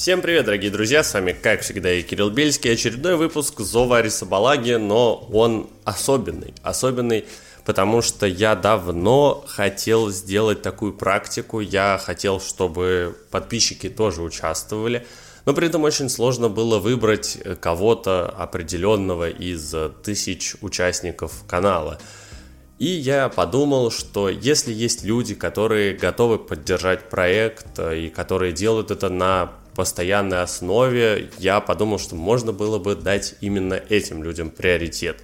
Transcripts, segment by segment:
Всем привет, дорогие друзья, с вами, как всегда, и Кирилл Бельский, очередной выпуск Зова Арисабалаги, но он особенный, особенный, потому что я давно хотел сделать такую практику, я хотел, чтобы подписчики тоже участвовали, но при этом очень сложно было выбрать кого-то определенного из тысяч участников канала. И я подумал, что если есть люди, которые готовы поддержать проект и которые делают это на постоянной основе, я подумал, что можно было бы дать именно этим людям приоритет.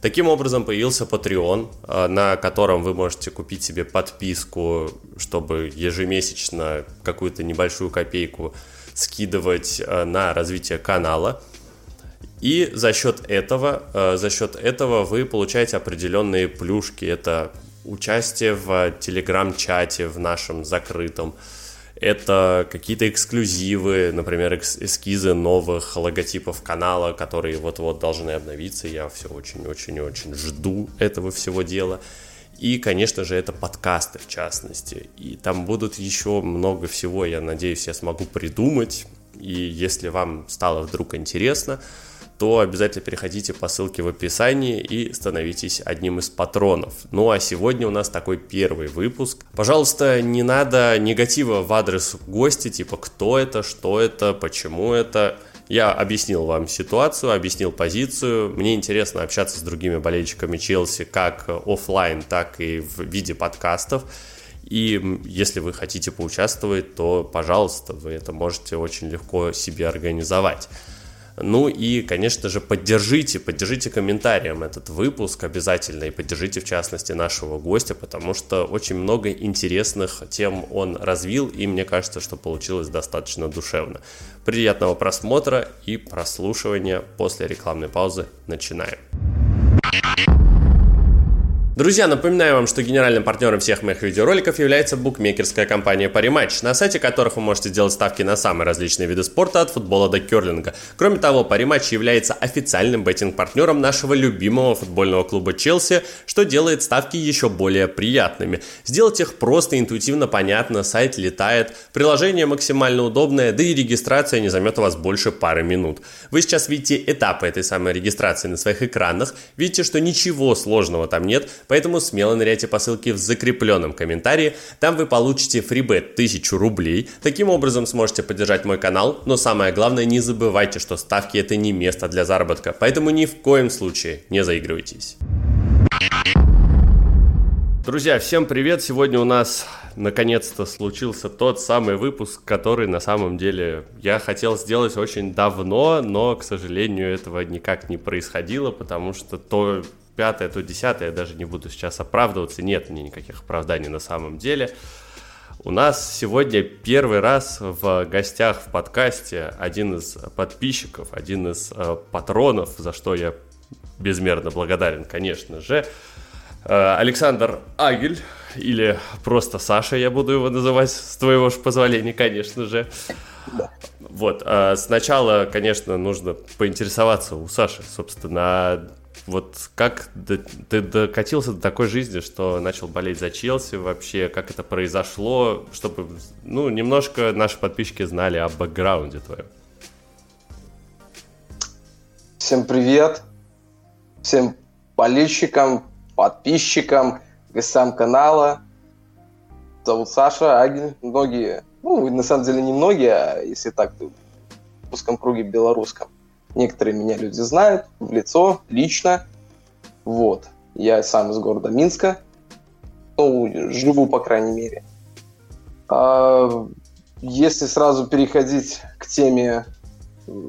Таким образом появился Patreon, э, на котором вы можете купить себе подписку, чтобы ежемесячно какую-то небольшую копейку скидывать э, на развитие канала. И за счет этого, э, за счет этого вы получаете определенные плюшки. Это участие в телеграм-чате в нашем закрытом, это какие-то эксклюзивы, например, эскизы новых логотипов канала, которые вот-вот должны обновиться. Я все очень-очень-очень жду этого всего дела. И, конечно же, это подкасты в частности. И там будут еще много всего, я надеюсь, я смогу придумать. И если вам стало вдруг интересно, то обязательно переходите по ссылке в описании и становитесь одним из патронов. Ну а сегодня у нас такой первый выпуск. Пожалуйста, не надо негатива в адрес гостя, типа кто это, что это, почему это. Я объяснил вам ситуацию, объяснил позицию. Мне интересно общаться с другими болельщиками Челси как офлайн, так и в виде подкастов. И если вы хотите поучаствовать, то, пожалуйста, вы это можете очень легко себе организовать. Ну и, конечно же, поддержите, поддержите комментарием этот выпуск обязательно и поддержите, в частности, нашего гостя, потому что очень много интересных тем он развил, и мне кажется, что получилось достаточно душевно. Приятного просмотра и прослушивания после рекламной паузы. Начинаем. Друзья, напоминаю вам, что генеральным партнером всех моих видеороликов является букмекерская компания Parimatch, на сайте которых вы можете делать ставки на самые различные виды спорта, от футбола до керлинга. Кроме того, Parimatch является официальным беттинг-партнером нашего любимого футбольного клуба Челси, что делает ставки еще более приятными. Сделать их просто, интуитивно понятно, сайт летает, приложение максимально удобное, да и регистрация не займет у вас больше пары минут. Вы сейчас видите этапы этой самой регистрации на своих экранах, видите, что ничего сложного там нет, Поэтому смело ныряйте по ссылке в закрепленном комментарии, там вы получите фрибет 1000 рублей. Таким образом сможете поддержать мой канал, но самое главное не забывайте, что ставки это не место для заработка, поэтому ни в коем случае не заигрывайтесь. Друзья, всем привет! Сегодня у нас наконец-то случился тот самый выпуск, который на самом деле я хотел сделать очень давно, но, к сожалению, этого никак не происходило, потому что то пятое, то десятое, я даже не буду сейчас оправдываться, нет мне никаких оправданий на самом деле. У нас сегодня первый раз в гостях в подкасте один из подписчиков, один из э, патронов, за что я безмерно благодарен, конечно же. Э, Александр Агель, или просто Саша, я буду его называть, с твоего же позволения, конечно же. Вот, э, сначала, конечно, нужно поинтересоваться у Саши, собственно, вот как ты докатился до такой жизни, что начал болеть за Челси вообще, как это произошло, чтобы, ну, немножко наши подписчики знали о бэкграунде твоем. Всем привет, всем болельщикам, подписчикам, гостям канала. Зовут Саша Агин. Многие, ну, на самом деле не многие, а если так, в узком круге белорусском Некоторые меня люди знают в лицо, лично. Вот. Я сам из города Минска. Ну, живу, по крайней мере. А если сразу переходить к теме, ну,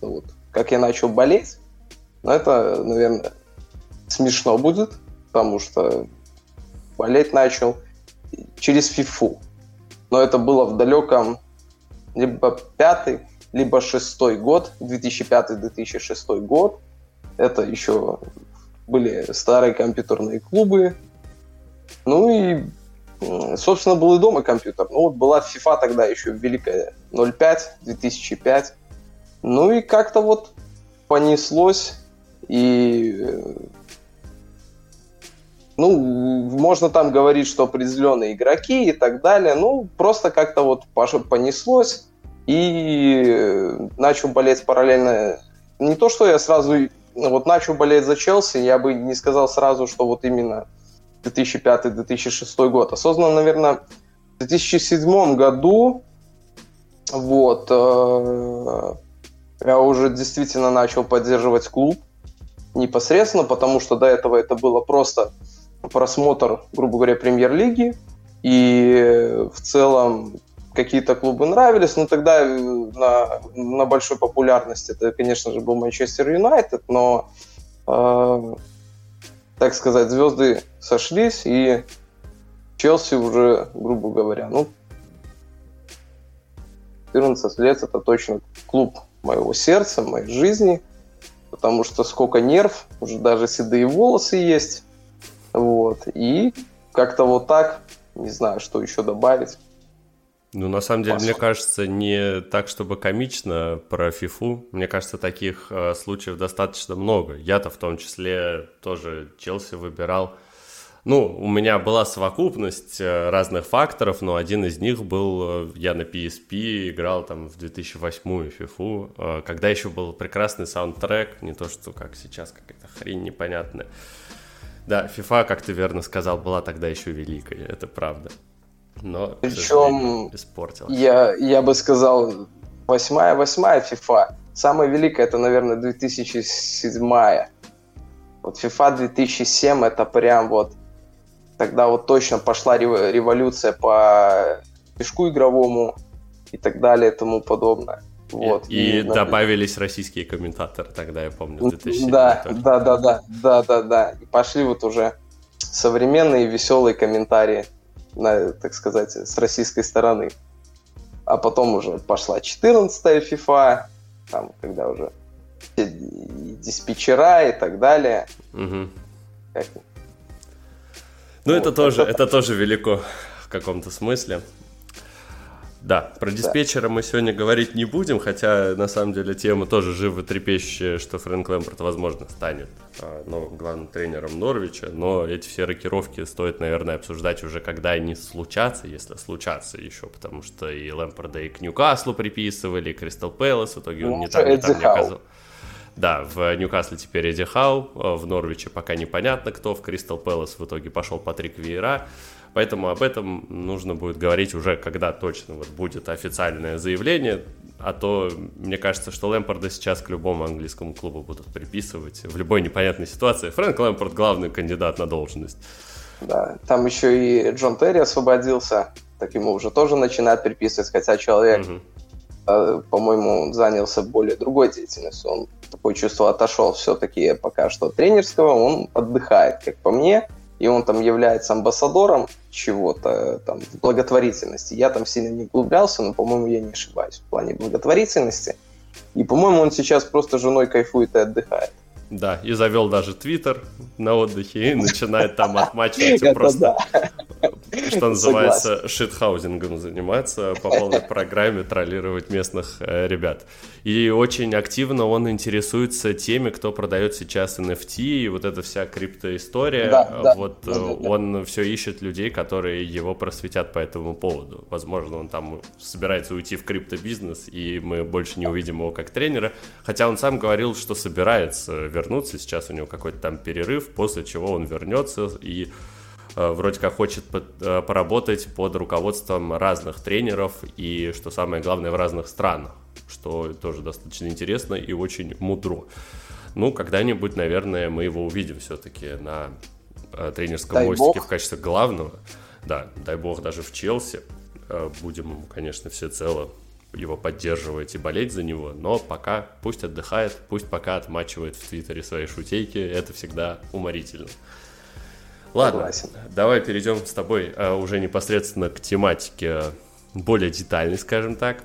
вот, как я начал болеть, ну, это, наверное, смешно будет, потому что болеть начал через фифу. Но это было в далеком либо пятый, либо шестой год, 2005-2006 год. Это еще были старые компьютерные клубы. Ну и, собственно, был и дома компьютер. Ну вот была FIFA тогда еще великая 05, 2005. Ну и как-то вот понеслось. И ну, можно там говорить, что определенные игроки и так далее. Ну, просто как-то вот понеслось. И начал болеть параллельно. Не то, что я сразу вот начал болеть за Челси, я бы не сказал сразу, что вот именно 2005-2006 год. Осознанно, наверное, в 2007 году вот э, я уже действительно начал поддерживать клуб непосредственно, потому что до этого это было просто просмотр, грубо говоря, премьер-лиги, и в целом какие-то клубы нравились, но тогда э, на, на большой популярности это, конечно же, был Манчестер Юнайтед, но, э, так сказать, звезды сошлись, и Челси уже, грубо говоря, ну, 14 лет это точно клуб моего сердца, моей жизни, потому что сколько нерв, уже даже седые волосы есть, вот, и как-то вот так, не знаю, что еще добавить. Ну, на самом деле, мне кажется, не так, чтобы комично про фифу. Мне кажется, таких э, случаев достаточно много. Я-то в том числе тоже Челси выбирал. Ну, у меня была совокупность э, разных факторов, но один из них был, э, я на PSP играл там в 2008 фифу, э, когда еще был прекрасный саундтрек, не то, что как сейчас какая-то хрень непонятная. Да, FIFA, как ты верно сказал, была тогда еще великой, это правда но Причем. Я, я бы сказал, восьмая, восьмая FIFA. Самая великая это, наверное, 2007. Вот FIFA 2007 это прям вот тогда вот точно пошла революция по пешку игровому и так далее и тому подобное. Вот. И, и добавились российские комментаторы тогда, я помню, в 2007 да, да, да, да, да, да, да. И пошли вот уже современные веселые комментарии на, так сказать, с российской стороны. А потом уже пошла 14-я FIFA, там, когда уже диспетчера и так далее. Угу. Как... Ну, вот, это, тоже, это... это тоже велико в каком-то смысле. Да, про диспетчера мы сегодня говорить не будем, хотя на самом деле тема тоже живо трепещущая, что Фрэнк Лэмпорт, возможно, станет а, новым главным тренером Норвича, но эти все рокировки стоит, наверное, обсуждать уже, когда они случатся, если случатся еще, потому что и Лэмпорда и к Ньюкаслу приписывали, и Кристал Пэлас, в итоге он ну, не там, не там не оказал. Да, в Ньюкасле теперь Эдди Хау, а в Норвиче пока непонятно кто, в Кристал Пэлас в итоге пошел Патрик Виера. Поэтому об этом нужно будет говорить уже, когда точно вот будет официальное заявление. А то мне кажется, что Лэмпорда сейчас к любому английскому клубу будут приписывать в любой непонятной ситуации. Фрэнк Лэмпорд главный кандидат на должность. Да, там еще и Джон Терри освободился, так ему уже тоже начинают приписывать, хотя человек, угу. по-моему, занялся более другой деятельностью. Он такое чувство отошел все-таки пока что от тренерского, он отдыхает, как по мне и он там является амбассадором чего-то там в благотворительности. Я там сильно не углублялся, но, по-моему, я не ошибаюсь в плане благотворительности. И, по-моему, он сейчас просто женой кайфует и отдыхает. Да, и завел даже Твиттер на отдыхе и начинает там отмачивать просто, что называется, шитхаузингом заниматься по полной программе, троллировать местных э, ребят. И очень активно он интересуется теми, кто продает сейчас NFT и вот эта вся криптоистория. Да, вот да, да, он все ищет людей, которые его просветят по этому поводу. Возможно, он там собирается уйти в криптобизнес, и мы больше не увидим его как тренера. Хотя он сам говорил, что собирается вернуться. Сейчас у него какой-то там перерыв, после чего он вернется и вроде как хочет э, поработать под руководством разных тренеров и, что самое главное, в разных странах, что тоже достаточно интересно и очень мудро. Ну, когда-нибудь, наверное, мы его увидим все-таки на э, тренерском дай мостике бог. в качестве главного. Да, дай бог даже в Челси. Будем, конечно, все цело его поддерживать и болеть за него, но пока пусть отдыхает, пусть пока отмачивает в Твиттере свои шутейки, это всегда уморительно. Ладно, Согласен. давай перейдем с тобой а, уже непосредственно к тематике более детальной, скажем так.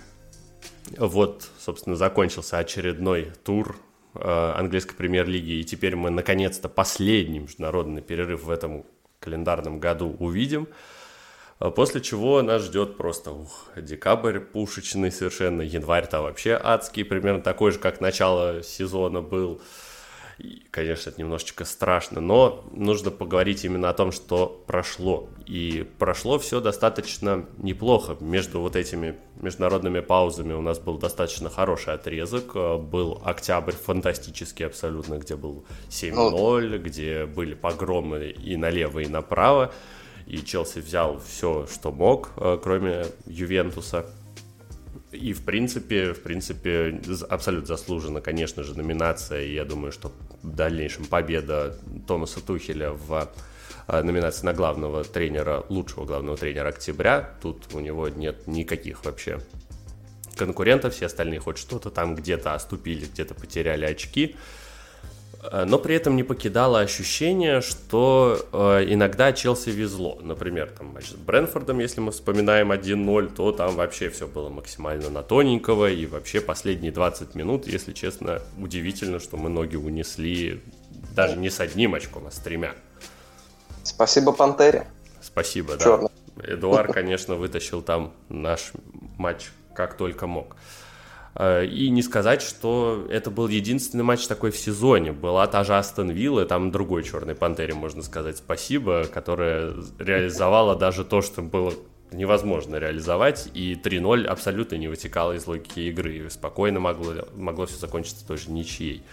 Вот, собственно, закончился очередной тур а, английской премьер-лиги, и теперь мы наконец-то последний международный перерыв в этом календарном году увидим. После чего нас ждет просто ух, декабрь пушечный совершенно, январь-то вообще адский, примерно такой же, как начало сезона был. И, конечно, это немножечко страшно, но нужно поговорить именно о том, что прошло. И прошло все достаточно неплохо. Между вот этими международными паузами у нас был достаточно хороший отрезок. Был октябрь фантастический абсолютно, где был 7-0, где были погромы и налево, и направо. И Челси взял все, что мог, э, кроме Ювентуса. И в принципе, в принципе, абсолютно заслужена, конечно же, номинация. И я думаю, что в дальнейшем победа Томаса Тухеля в э, номинации на главного тренера, лучшего главного тренера октября. Тут у него нет никаких вообще конкурентов. Все остальные хоть что-то там где-то оступили, где-то потеряли очки. Э, но при этом не покидало ощущение, что э, иногда Челси везло. Например, там матч с Брэнфордом, если мы вспоминаем 1-0, то там вообще все было максимально на тоненького. И вообще последние 20 минут, если честно, удивительно, что мы ноги унесли даже не с одним очком, а с тремя. Спасибо Пантере. Спасибо, Черный. да. Эдуард, конечно, вытащил там наш матч как только мог. Э, и не сказать, что это был единственный матч такой в сезоне. Была та же Астон Вилла, там другой Черной Пантере, можно сказать, спасибо, которая реализовала даже то, что было невозможно реализовать, и 3-0 абсолютно не вытекало из логики игры, и спокойно могло, могло все закончиться тоже ничьей.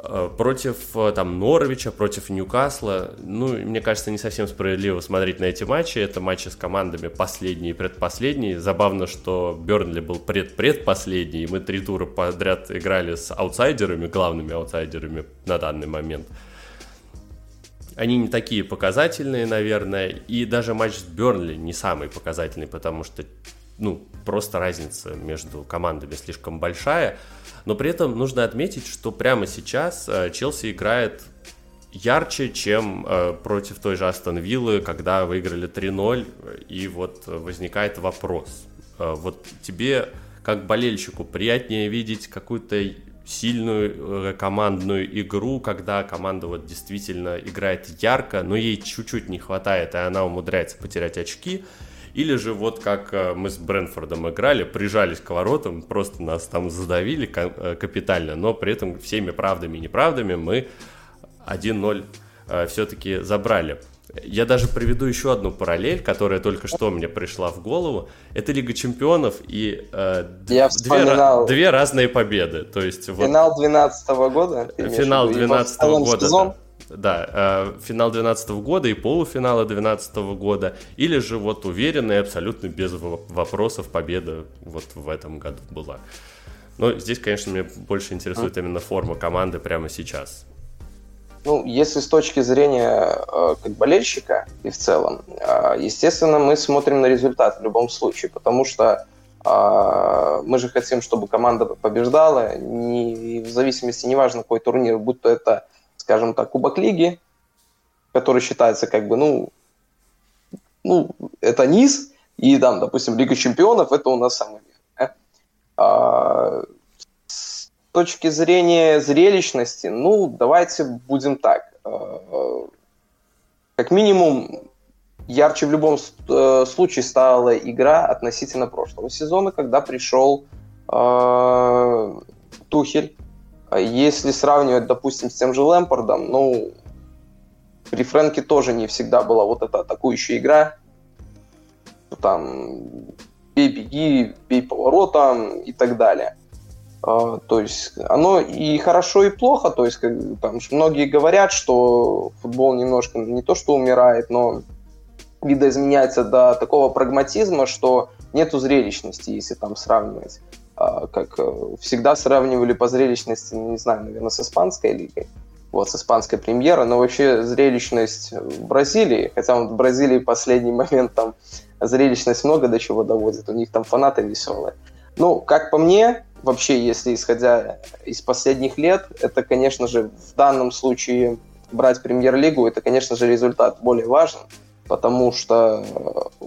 Э, против э, там Норвича, против Ньюкасла, ну, мне кажется, не совсем справедливо смотреть на эти матчи. Это матчи с командами последние и предпоследние. Забавно, что Бернли был пред-предпоследний, и мы три тура подряд играли с аутсайдерами, главными аутсайдерами на данный момент. Они не такие показательные, наверное, и даже матч с Бернли не самый показательный, потому что, ну, просто разница между командами слишком большая – но при этом нужно отметить, что прямо сейчас э, Челси играет ярче, чем э, против той же Астон Виллы, когда выиграли 3-0, и вот возникает вопрос. Э, вот тебе, как болельщику, приятнее видеть какую-то сильную командную игру, когда команда вот действительно играет ярко, но ей чуть-чуть не хватает, и она умудряется потерять очки, или же вот как э, мы с Брэнфордом играли, прижались к воротам, просто нас там задавили э, капитально, но при этом всеми правдами и неправдами мы 1-0 э, все-таки забрали. Я даже приведу еще одну параллель, которая только что мне пришла в голову. Это Лига Чемпионов и э, Я две, две разные победы. То есть, финал 2012 года. Финал 2012 года. Да. Да, э, финал 2012 года и полуфинала 2012 года, или же вот уверенно и абсолютно без вопросов победа вот в этом году была. Но здесь, конечно, меня больше интересует именно форма команды прямо сейчас. Ну, если с точки зрения э, как болельщика и в целом, э, естественно, мы смотрим на результат в любом случае, потому что э, мы же хотим, чтобы команда побеждала, не, в зависимости, неважно какой турнир, будь то это скажем так, Кубок Лиги, который считается как бы, ну, ну, это низ, и там, допустим, Лига Чемпионов, это у нас самый верх. А, с точки зрения зрелищности, ну, давайте будем так. А, как минимум, ярче в любом э, случае стала игра относительно прошлого сезона, когда пришел э, Тухель если сравнивать, допустим, с тем же Лэмпордом, ну, при Фрэнке тоже не всегда была вот эта атакующая игра. Там бей, беги, бей поворотом и так далее. А, то есть оно и хорошо, и плохо. То есть как, там, многие говорят, что футбол немножко не то что умирает, но видоизменяется до такого прагматизма, что нету зрелищности, если там сравнивать. А, как э, всегда сравнивали по зрелищности, ну, не знаю, наверное, с испанской лигой, вот, с испанской премьерой, но вообще зрелищность в Бразилии, хотя вот в Бразилии последний момент там зрелищность много до чего доводит, у них там фанаты веселые. Ну, как по мне, вообще, если исходя из последних лет, это, конечно же, в данном случае брать премьер-лигу, это, конечно же, результат более важен, потому что,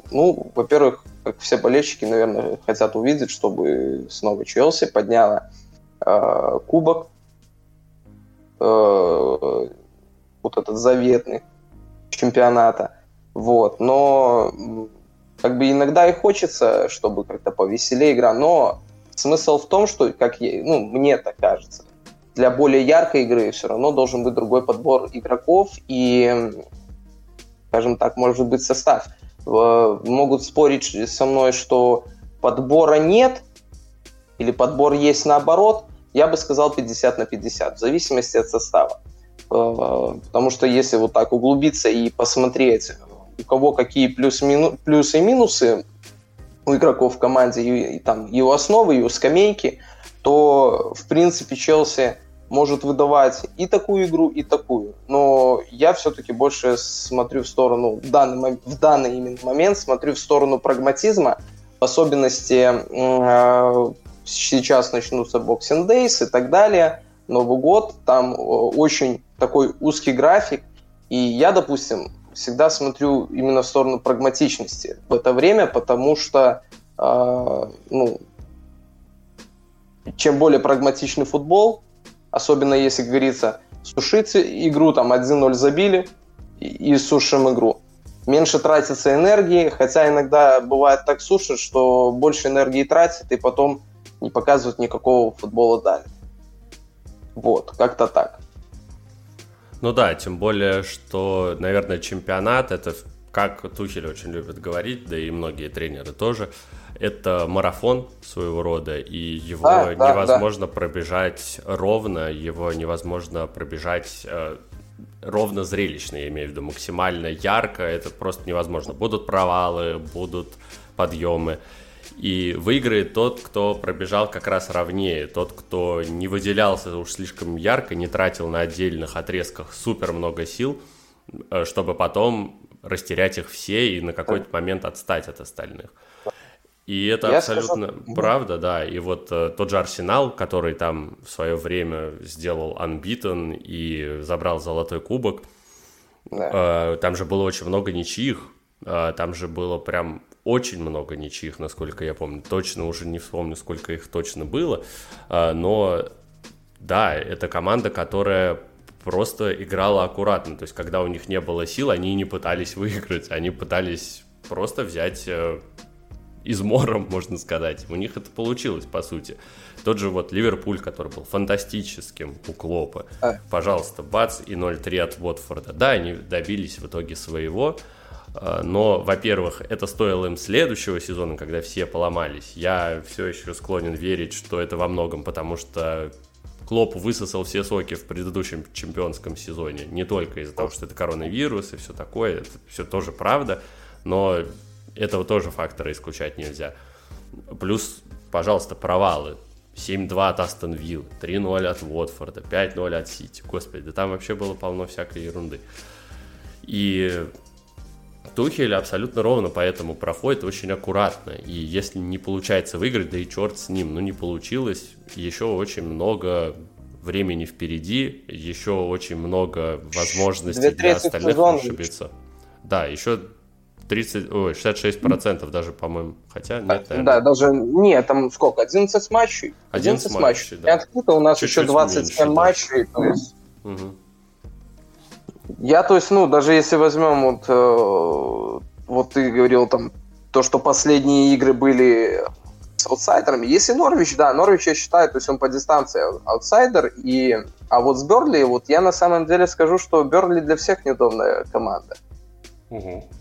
ну, во-первых, как все болельщики, наверное, хотят увидеть, чтобы снова Челси подняла э, кубок, э, вот этот заветный чемпионата. Вот. Но как бы иногда и хочется, чтобы как-то повеселее игра, но смысл в том, что, как я, ну, мне так кажется, для более яркой игры все равно должен быть другой подбор игроков и, скажем так, может быть состав. Могут спорить со мной, что подбора нет или подбор есть наоборот. Я бы сказал 50 на 50, в зависимости от состава. Э, потому что если вот так углубиться и посмотреть, у кого какие плюс, мину, плюсы и минусы у игроков в команде, и, и там его основы, его скамейки, то, в принципе, Челси может выдавать и такую игру, и такую. Но я все-таки больше смотрю в сторону, в данный, в данный именно момент, смотрю в сторону прагматизма, в особенности э, сейчас начнутся Boxing Days и так далее, Новый год, там очень такой узкий график, и я, допустим, всегда смотрю именно в сторону прагматичности в это время, потому что э, ну, чем более прагматичный футбол, особенно если, говорится, сушить игру, там 1-0 забили и, и сушим игру. Меньше тратится энергии, хотя иногда бывает так сушит, что больше энергии тратит и потом не показывают никакого футбола далее. Вот, как-то так. Ну да, тем более, что, наверное, чемпионат это, как Тухель очень любит говорить, да и многие тренеры тоже, это марафон своего рода, и его да, невозможно да. пробежать ровно, его невозможно пробежать э, ровно зрелищно, я имею в виду, максимально ярко, это просто невозможно. Будут провалы, будут подъемы. И выиграет тот, кто пробежал как раз ровнее, тот, кто не выделялся уж слишком ярко, не тратил на отдельных отрезках супер много сил, э, чтобы потом растерять их все и на какой-то момент отстать от остальных. И это Я абсолютно скажу... правда, да. И вот э, тот же Арсенал, который там в свое время сделал unbeaten и забрал золотой кубок, да. э, там же было очень много ничьих, э, там же было прям очень много ничьих, насколько я помню. Точно уже не вспомню, сколько их точно было. А, но да, это команда, которая просто играла аккуратно. То есть, когда у них не было сил, они не пытались выиграть. Они пытались просто взять э, измором, можно сказать. У них это получилось, по сути. Тот же вот Ливерпуль, который был фантастическим у Клопа. А. Пожалуйста, бац, и 0-3 от Уотфорда. Да, они добились в итоге своего, а, но, во-первых, это стоило им следующего сезона, когда все поломались. Я все еще склонен верить, что это во многом потому, что Клоп высосал все соки в предыдущем чемпионском сезоне. Не только из-за того, что это коронавирус и все такое, это все тоже правда, но этого тоже фактора исключать нельзя. Плюс, пожалуйста, провалы. 7-2 от Астон Вилл, 3-0 от Уотфорда, 5-0 от Сити. Господи, да там вообще было полно всякой ерунды. И Тухель абсолютно ровно поэтому проходит очень аккуратно. И если не получается выиграть, да и черт с ним, ну не получилось, еще очень много времени впереди, еще очень много возможностей для остальных ошибиться. Да, еще 30, ой, 66 процентов даже, по-моему, хотя нет, наверное. Да, даже, нет, там сколько, 11 матчей? 11, 11 матчей, да. И откуда у нас Чуть-чуть еще 27 меньше, матчей, да. то есть... Угу. Я, то есть, ну, даже если возьмем вот, э, вот ты говорил там, то, что последние игры были с аутсайдерами. Если Норвич, да, Норвич, я считаю, то есть он по дистанции аутсайдер, и, а вот с Берли, вот я на самом деле скажу, что Берли для всех неудобная команда.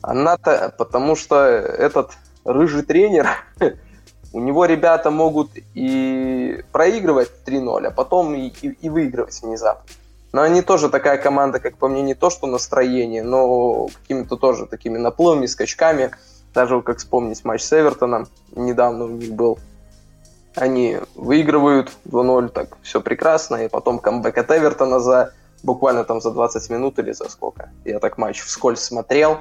Она-то, потому что этот рыжий тренер, у него ребята могут и проигрывать 3-0, а потом и, и, и выигрывать внезапно. Но они тоже такая команда, как по мне, не то что настроение, но какими-то тоже такими наплывами, скачками. Даже как вспомнить матч с Эвертоном, недавно у них был. Они выигрывают 2-0, так все прекрасно, и потом камбэк от Эвертона за буквально там за 20 минут или за сколько. Я так матч вскользь смотрел.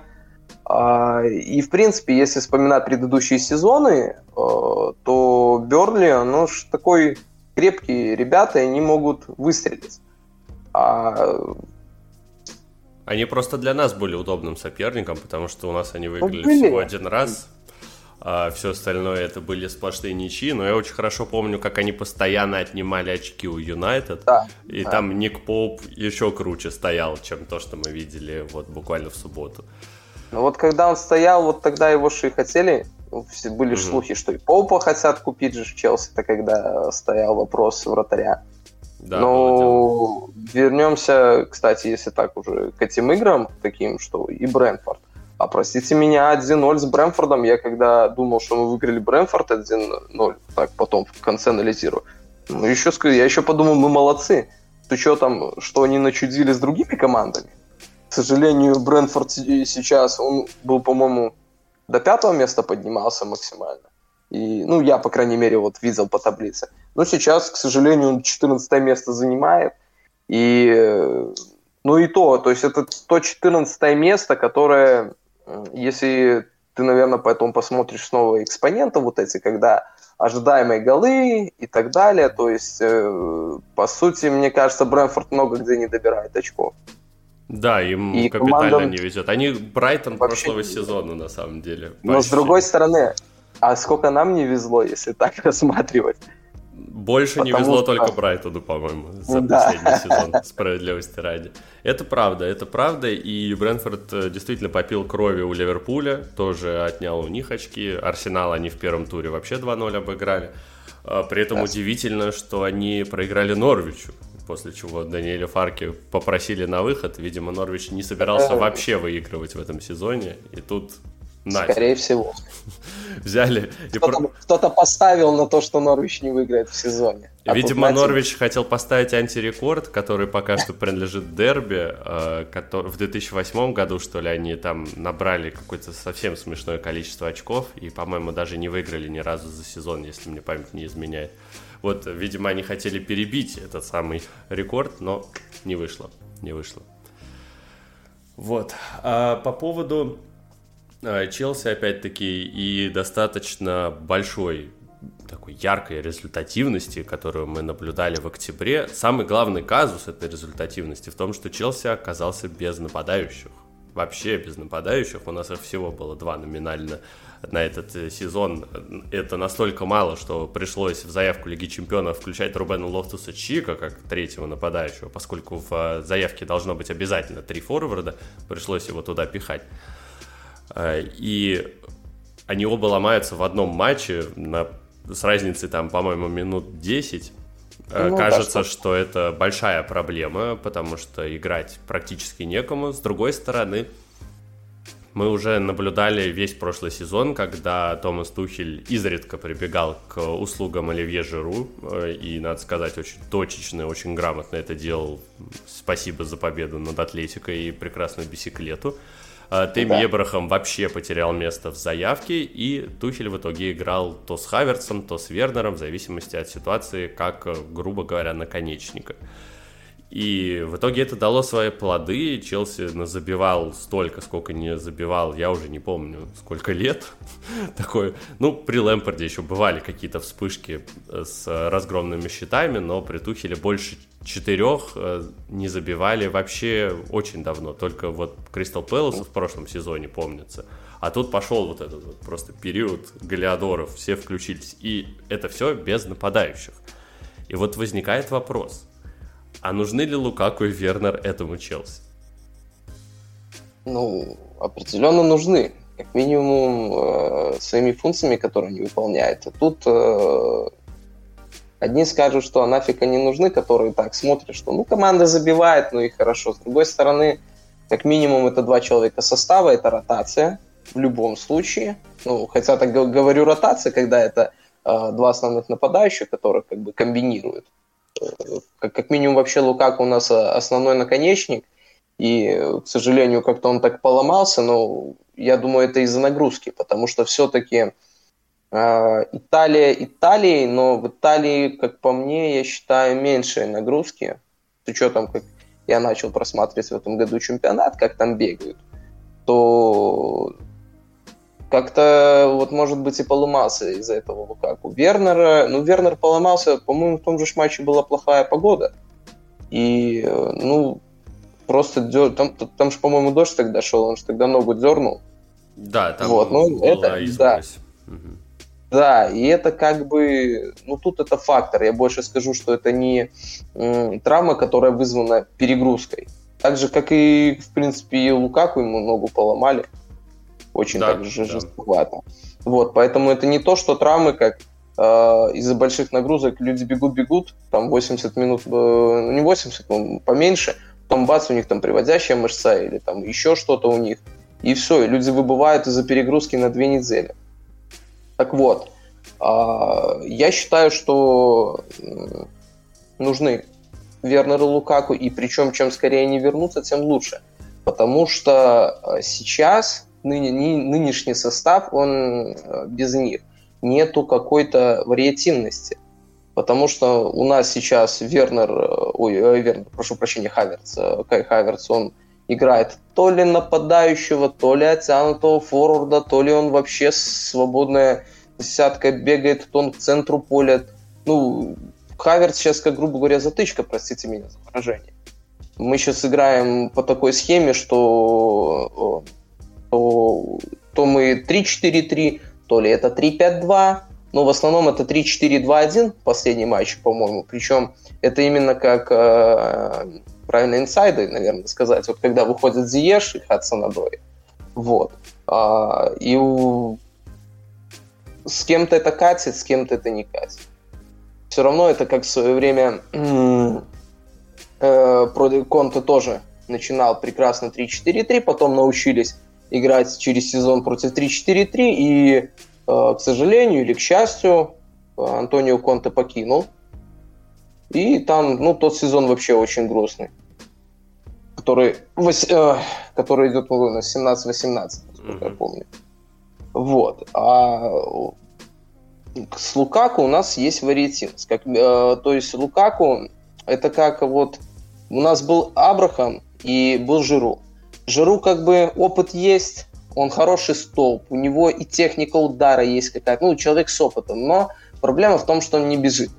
А, и, в принципе, если вспоминать предыдущие сезоны, э, то Берли, ну, такой крепкие ребята, и они могут выстрелить. А... Они просто для нас были удобным соперником, потому что у нас они выиграли ну, всего один раз, а все остальное это были сплошные ничьи, но я очень хорошо помню, как они постоянно отнимали очки у Юнайтед, да, и да. там Ник Поуп еще круче стоял, чем то, что мы видели вот буквально в субботу. Ну вот когда он стоял, вот тогда его же и хотели, были же mm-hmm. слухи, что и Поупа хотят купить же в Челси, это когда стоял вопрос вратаря. Да, Но вернемся, кстати, если так уже к этим играм, таким, что и Брэнфорд. А простите меня, 1-0 с Брэнфордом. Я когда думал, что мы выиграли Брэнфорд 1-0, так потом в конце анализирую. Ну, еще, я еще подумал, мы молодцы. С учетом, что они начудили с другими командами. К сожалению, Брэнфорд сейчас, он был, по-моему, до пятого места поднимался максимально. И, ну, я, по крайней мере, вот видел по таблице. Но сейчас, к сожалению, он 14 место занимает. И, ну и то, то есть это то 14 место, которое, если ты, наверное, потом посмотришь снова экспоненты вот эти, когда ожидаемые голы и так далее, то есть, э, по сути, мне кажется, Брэнфорд много где не добирает очков. Да, им и капитально командам... не везет. Они Брайтон прошлого сезона, на самом деле. Но почти. с другой стороны, а сколько нам не везло, если так рассматривать? Больше Потому не везло что... только Брайтону, по-моему, за да. последний сезон, справедливости ради. Это правда, это правда, и Брэнфорд э, действительно попил крови у Ливерпуля, тоже отнял у них очки. Арсенал они в первом туре вообще 2-0 обыграли. А, при этом да. удивительно, что они проиграли Норвичу, после чего Даниэля Фарки попросили на выход. Видимо, Норвич не собирался вообще выигрывать в этом сезоне, и тут Нафиг. Скорее всего. Взяли. Кто-то, и... кто-то поставил на то, что Норвич не выиграет в сезоне. А Видимо, Норвич хотел поставить антирекорд, который пока что принадлежит Дерби. Который... В 2008 году, что ли, они там набрали какое-то совсем смешное количество очков и, по-моему, даже не выиграли ни разу за сезон, если мне память не изменяет. Вот, видимо, они хотели перебить этот самый рекорд, но не вышло. Не вышло. Вот. А по поводу Челси, опять-таки, и достаточно большой такой яркой результативности, которую мы наблюдали в октябре. Самый главный казус этой результативности в том, что Челси оказался без нападающих. Вообще без нападающих. У нас их всего было два номинально на этот э, сезон. Это настолько мало, что пришлось в заявку Лиги Чемпионов включать Рубена Лофтуса Чика как третьего нападающего, поскольку в э, заявке должно быть обязательно три форварда, пришлось его туда пихать. Э, и они оба ломаются в одном матче на, с разницей там, по-моему, минут 10. Э, ну, Кажется, да, что... что это большая проблема, потому что играть практически некому. С другой стороны, мы уже наблюдали весь прошлый сезон, когда Томас Тухель изредка прибегал к услугам Оливье Жиру, э, и, надо сказать, очень точечно, очень грамотно это делал. Спасибо за победу над Атлетикой и прекрасную бисиклету. А, Тэмми да. Эбрахам вообще потерял место в заявке, и Тухель в итоге играл то с Хаверсом, то с Вернером, в зависимости от ситуации, как, грубо говоря, наконечника. И в итоге это дало свои плоды. Челси забивал столько, сколько не забивал, я уже не помню, сколько лет. Такой, ну, при Лэмпорде еще бывали какие-то вспышки с разгромными счетами, но при Тухеле больше четырех э, не забивали вообще очень давно. Только вот Кристал Пэлас в прошлом сезоне помнится. А тут пошел вот этот вот просто период Галиадоров, все включились. И это все без нападающих. И вот возникает вопрос, а нужны ли Лукаку и Вернер этому Челси? Ну, определенно нужны. Как минимум э, своими функциями, которые они выполняют. А тут э, Одни скажут, что нафиг они нужны, которые так смотрят, что ну команда забивает, ну и хорошо. С другой стороны, как минимум это два человека состава, это ротация в любом случае. Ну, хотя так говорю ротация, когда это э, два основных нападающих, которые как бы комбинируют. Э, как, как минимум вообще Лукак у нас э, основной наконечник, и, к сожалению, как-то он так поломался, но я думаю, это из-за нагрузки, потому что все-таки а, Италия Италией, но в Италии, как по мне, я считаю, меньшие нагрузки, с учетом, как я начал просматривать в этом году чемпионат, как там бегают, то как-то вот может быть и поломался из-за этого Лукаку. Вернер, ну Вернер поломался, по-моему, в том же матче была плохая погода. И, ну, просто дер... там, там же, по-моему, дождь тогда шел, он же тогда ногу дернул. Да, там вот, ну, это, да. Угу. Да, и это как бы, ну тут это фактор. Я больше скажу, что это не м, травма, которая вызвана перегрузкой. Так же, как и, в принципе, и Лукаку ему ногу поломали. Очень да, так же да. жестковато. Вот, поэтому это не то, что травмы, как э, из-за больших нагрузок люди бегут-бегут, там 80 минут, э, ну не 80, но поменьше, потом бац, у них там приводящая мышца или там еще что-то у них, и все, и люди выбывают из-за перегрузки на две недели. Так вот, э, я считаю, что нужны Вернер и Лукаку, и причем чем скорее они вернутся, тем лучше. Потому что э, сейчас ныне, нынешний состав, он э, без них. Нету какой-то вариативности. Потому что у нас сейчас Вернер, э, ой, Вернер, прошу прощения, Хаверц, Кай Хаверц, он играет то ли нападающего, то ли оттянутого форварда, то ли он вообще свободная десятка бегает, то он к центру поля. Ну, Хаверс сейчас, как грубо говоря, затычка, простите меня за выражение. Мы сейчас играем по такой схеме, что то, то мы 3-4-3, то ли это 3-5-2, но в основном это 3-4-2-1 последний матч, по-моему. Причем это именно как э, правильно инсайды, наверное, сказать. Вот когда выходит Зиеш и Хадсонадой. Вот. А, и у... с кем-то это катит, с кем-то это не катит все равно это как в свое время э, Конте тоже начинал прекрасно 3-4-3, потом научились играть через сезон против 3-4-3, и, э, к сожалению или к счастью, Антонио Конте покинул. И там, ну, тот сезон вообще очень грустный, который, э, который идет, по-моему, на 17-18, насколько mm-hmm. я помню. Вот. А с Лукаку у нас есть вариативность. Как, э, то есть Лукаку это как вот у нас был Абрахам и был Жиру. Жиру как бы опыт есть, он хороший столб, у него и техника удара есть какая-то, ну, человек с опытом, но проблема в том, что он не бежит.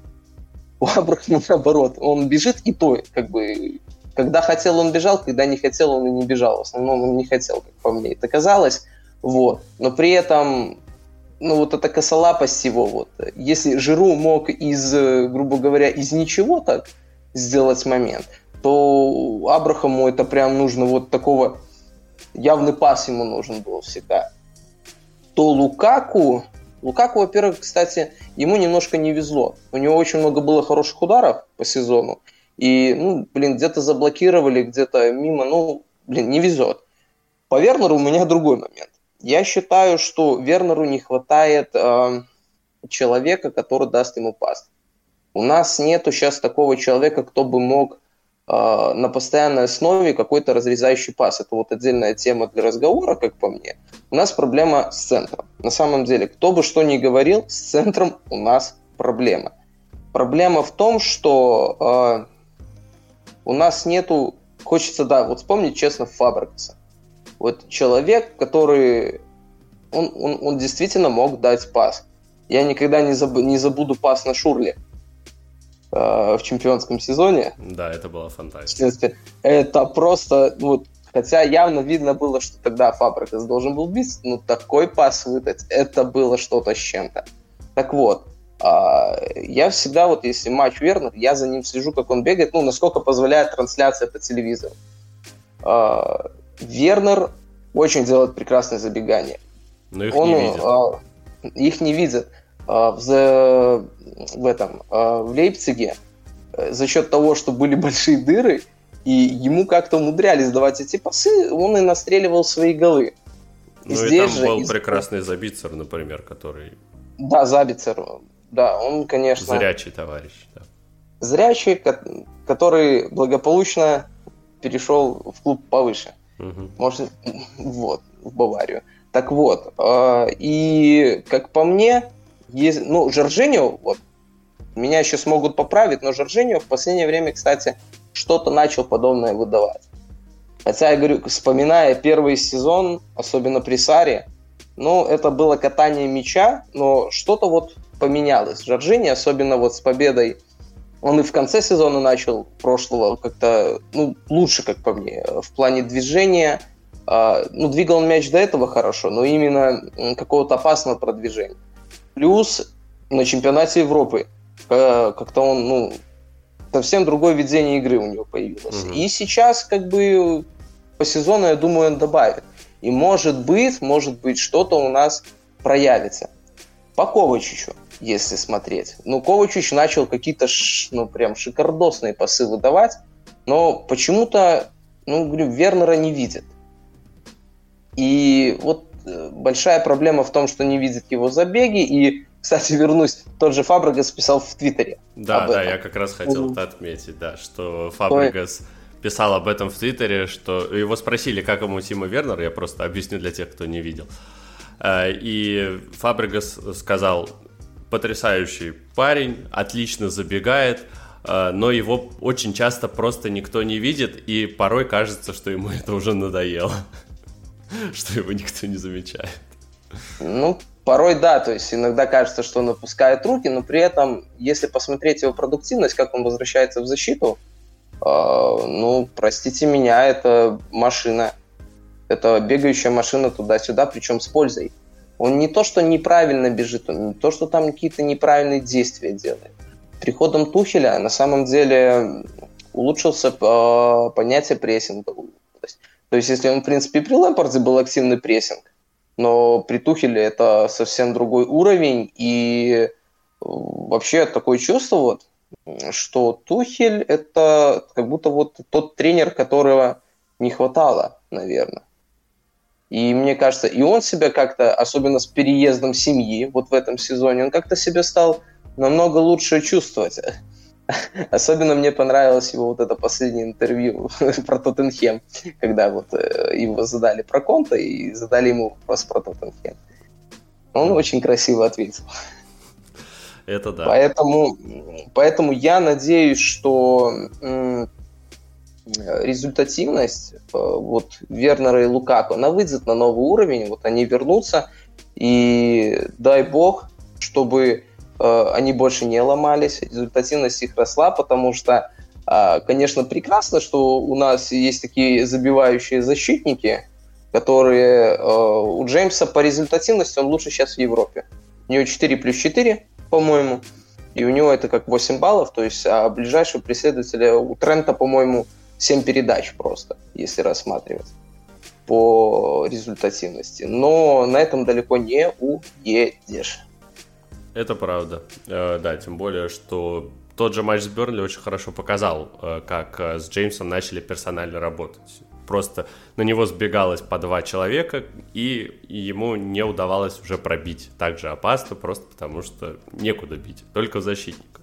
У Абрахама наоборот, он бежит и то, как бы, когда хотел, он бежал, когда не хотел, он и не бежал. В основном он не хотел, как по мне это казалось. Вот. Но при этом ну, вот эта косолапость его, вот, если Жиру мог из, грубо говоря, из ничего так сделать момент, то Абрахаму это прям нужно вот такого, явный пас ему нужен был всегда. То Лукаку, Лукаку, во-первых, кстати, ему немножко не везло. У него очень много было хороших ударов по сезону. И, ну, блин, где-то заблокировали, где-то мимо, ну, блин, не везет. По Вернеру у меня другой момент. Я считаю, что Вернеру не хватает э, человека, который даст ему пас. У нас нету сейчас такого человека, кто бы мог на постоянной основе какой-то разрезающий пас. Это вот отдельная тема для разговора, как по мне. У нас проблема с центром. На самом деле, кто бы что ни говорил, с центром у нас проблема. Проблема в том, что э, у нас нету, хочется, да, вот вспомнить честно Фабрикаса. Вот человек, который... Он, он, он действительно мог дать пас. Я никогда не, заб, не забуду пас на Шурле э, в чемпионском сезоне. Да, это была фантастика. Это просто... Вот, хотя явно видно было, что тогда Фабрикас должен был бить, но такой пас выдать, это было что-то с чем-то. Так вот, э, я всегда, вот если матч Вернер, я за ним слежу, как он бегает, ну, насколько позволяет трансляция по телевизору. Э, Вернер очень делает прекрасное забегание. Но их Он, не видят. А, их не видят. А, в, в этом, а, в Лейпциге э, за счет того, что были большие дыры, и ему как-то умудрялись давать эти пасы, он и настреливал свои голы. И ну и там же, был из... прекрасный Забицер, например, который... Да, Забицер, да, он, конечно... Зрячий товарищ, да. Зрячий, который благополучно перешел в клуб повыше. Угу. Может, вот, в Баварию. Так вот, э, и как по мне, есть, ну, Жоржиньо, вот, меня еще смогут поправить, но Жоржиньо в последнее время, кстати, что-то начал подобное выдавать. Хотя, я говорю, вспоминая первый сезон, особенно при Саре, ну, это было катание мяча, но что-то вот поменялось. Жоржини, особенно вот с победой он и в конце сезона начал прошлого как-то ну, лучше, как по мне, в плане движения. А, ну, двигал мяч до этого хорошо, но именно какого-то опасного продвижения. Плюс на чемпионате Европы как-то он, ну, совсем другое видение игры у него появилось. Угу. И сейчас, как бы, по сезону, я думаю, он добавит. И может быть, может быть, что-то у нас проявится. По Ковачичу. если смотреть. Ну, Ковачич начал какие-то, ну, прям шикардосные пасы выдавать, но почему-то, ну, говорю, Вернера не видит. И вот э, большая проблема в том, что не видит его забеги, и кстати, вернусь, тот же Фабрегас писал в Твиттере. Да, да, я как раз хотел это отметить, да, что Фабрегас писал об этом в Твиттере, что его спросили, как ему Тима Вернер, я просто объясню для тех, кто не видел. Э, и Фабрегас сказал, потрясающий парень, отлично забегает, э, но его очень часто просто никто не видит, и порой кажется, что ему это уже надоело, что его никто не замечает. Ну, порой да, то есть иногда кажется, что он опускает руки, но при этом, если посмотреть его продуктивность, как он возвращается в защиту, э, ну, простите меня, это машина. Это бегающая машина туда-сюда, причем с пользой. Он не то, что неправильно бежит, он не то, что там какие-то неправильные действия делает. Приходом Тухеля на самом деле улучшился э, понятие прессинга. То есть, если он, в принципе, при Лэмпорде был активный прессинг, но при Тухеле это совсем другой уровень, и э, вообще такое чувство, вот, что Тухель это как будто вот тот тренер, которого не хватало, наверное. И мне кажется, и он себя как-то, особенно с переездом семьи, вот в этом сезоне, он как-то себя стал намного лучше чувствовать. Особенно мне понравилось его вот это последнее интервью про Тоттенхем, когда вот э, его задали про Конта и задали ему вопрос про Тоттенхем. Он очень красиво ответил. Это да. Поэтому, поэтому я надеюсь, что результативность э, вот Вернера и Лукако, она выйдет на новый уровень, вот они вернутся, и дай бог, чтобы они больше не ломались, результативность их росла, потому что, а, конечно, прекрасно, что у нас есть такие забивающие защитники, которые э, у Джеймса по результативности он лучше сейчас в Европе. У него 4 плюс 4, по-моему, и у него это как 8 баллов, то есть а ближайшего преследователя у Трента, по-моему, 7 передач просто, если рассматривать по результативности. Но на этом далеко не уедешь. Это правда. Э, да, тем более, что тот же матч с Бернли очень хорошо показал, э, как э, с Джеймсом начали персонально работать. Просто на него сбегалось по два человека, и ему не удавалось уже пробить так же опасно, просто потому что некуда бить, только защитников.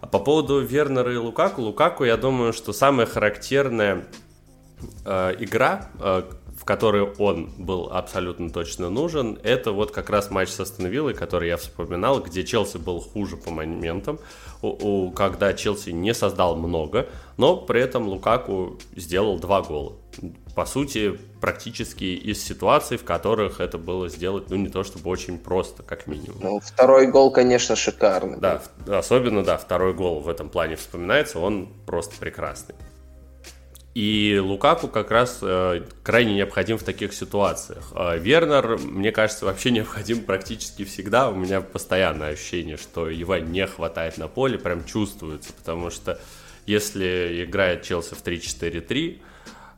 А по поводу Вернера и Лукаку, Лукаку, я думаю, что самая характерная игра, который он был абсолютно точно нужен, это вот как раз матч с Астон который я вспоминал, где Челси был хуже по моментам, у, у, когда Челси не создал много, но при этом Лукаку сделал два гола. По сути, практически из ситуаций, в которых это было сделать, ну, не то чтобы очень просто, как минимум. Ну, второй гол, конечно, шикарный. Да, особенно, да, второй гол в этом плане вспоминается, он просто прекрасный. И Лукаку как раз э, крайне необходим в таких ситуациях. Э, Вернер, мне кажется, вообще необходим практически всегда. У меня постоянное ощущение, что его не хватает на поле, прям чувствуется, потому что если играет Челси в 3-4-3,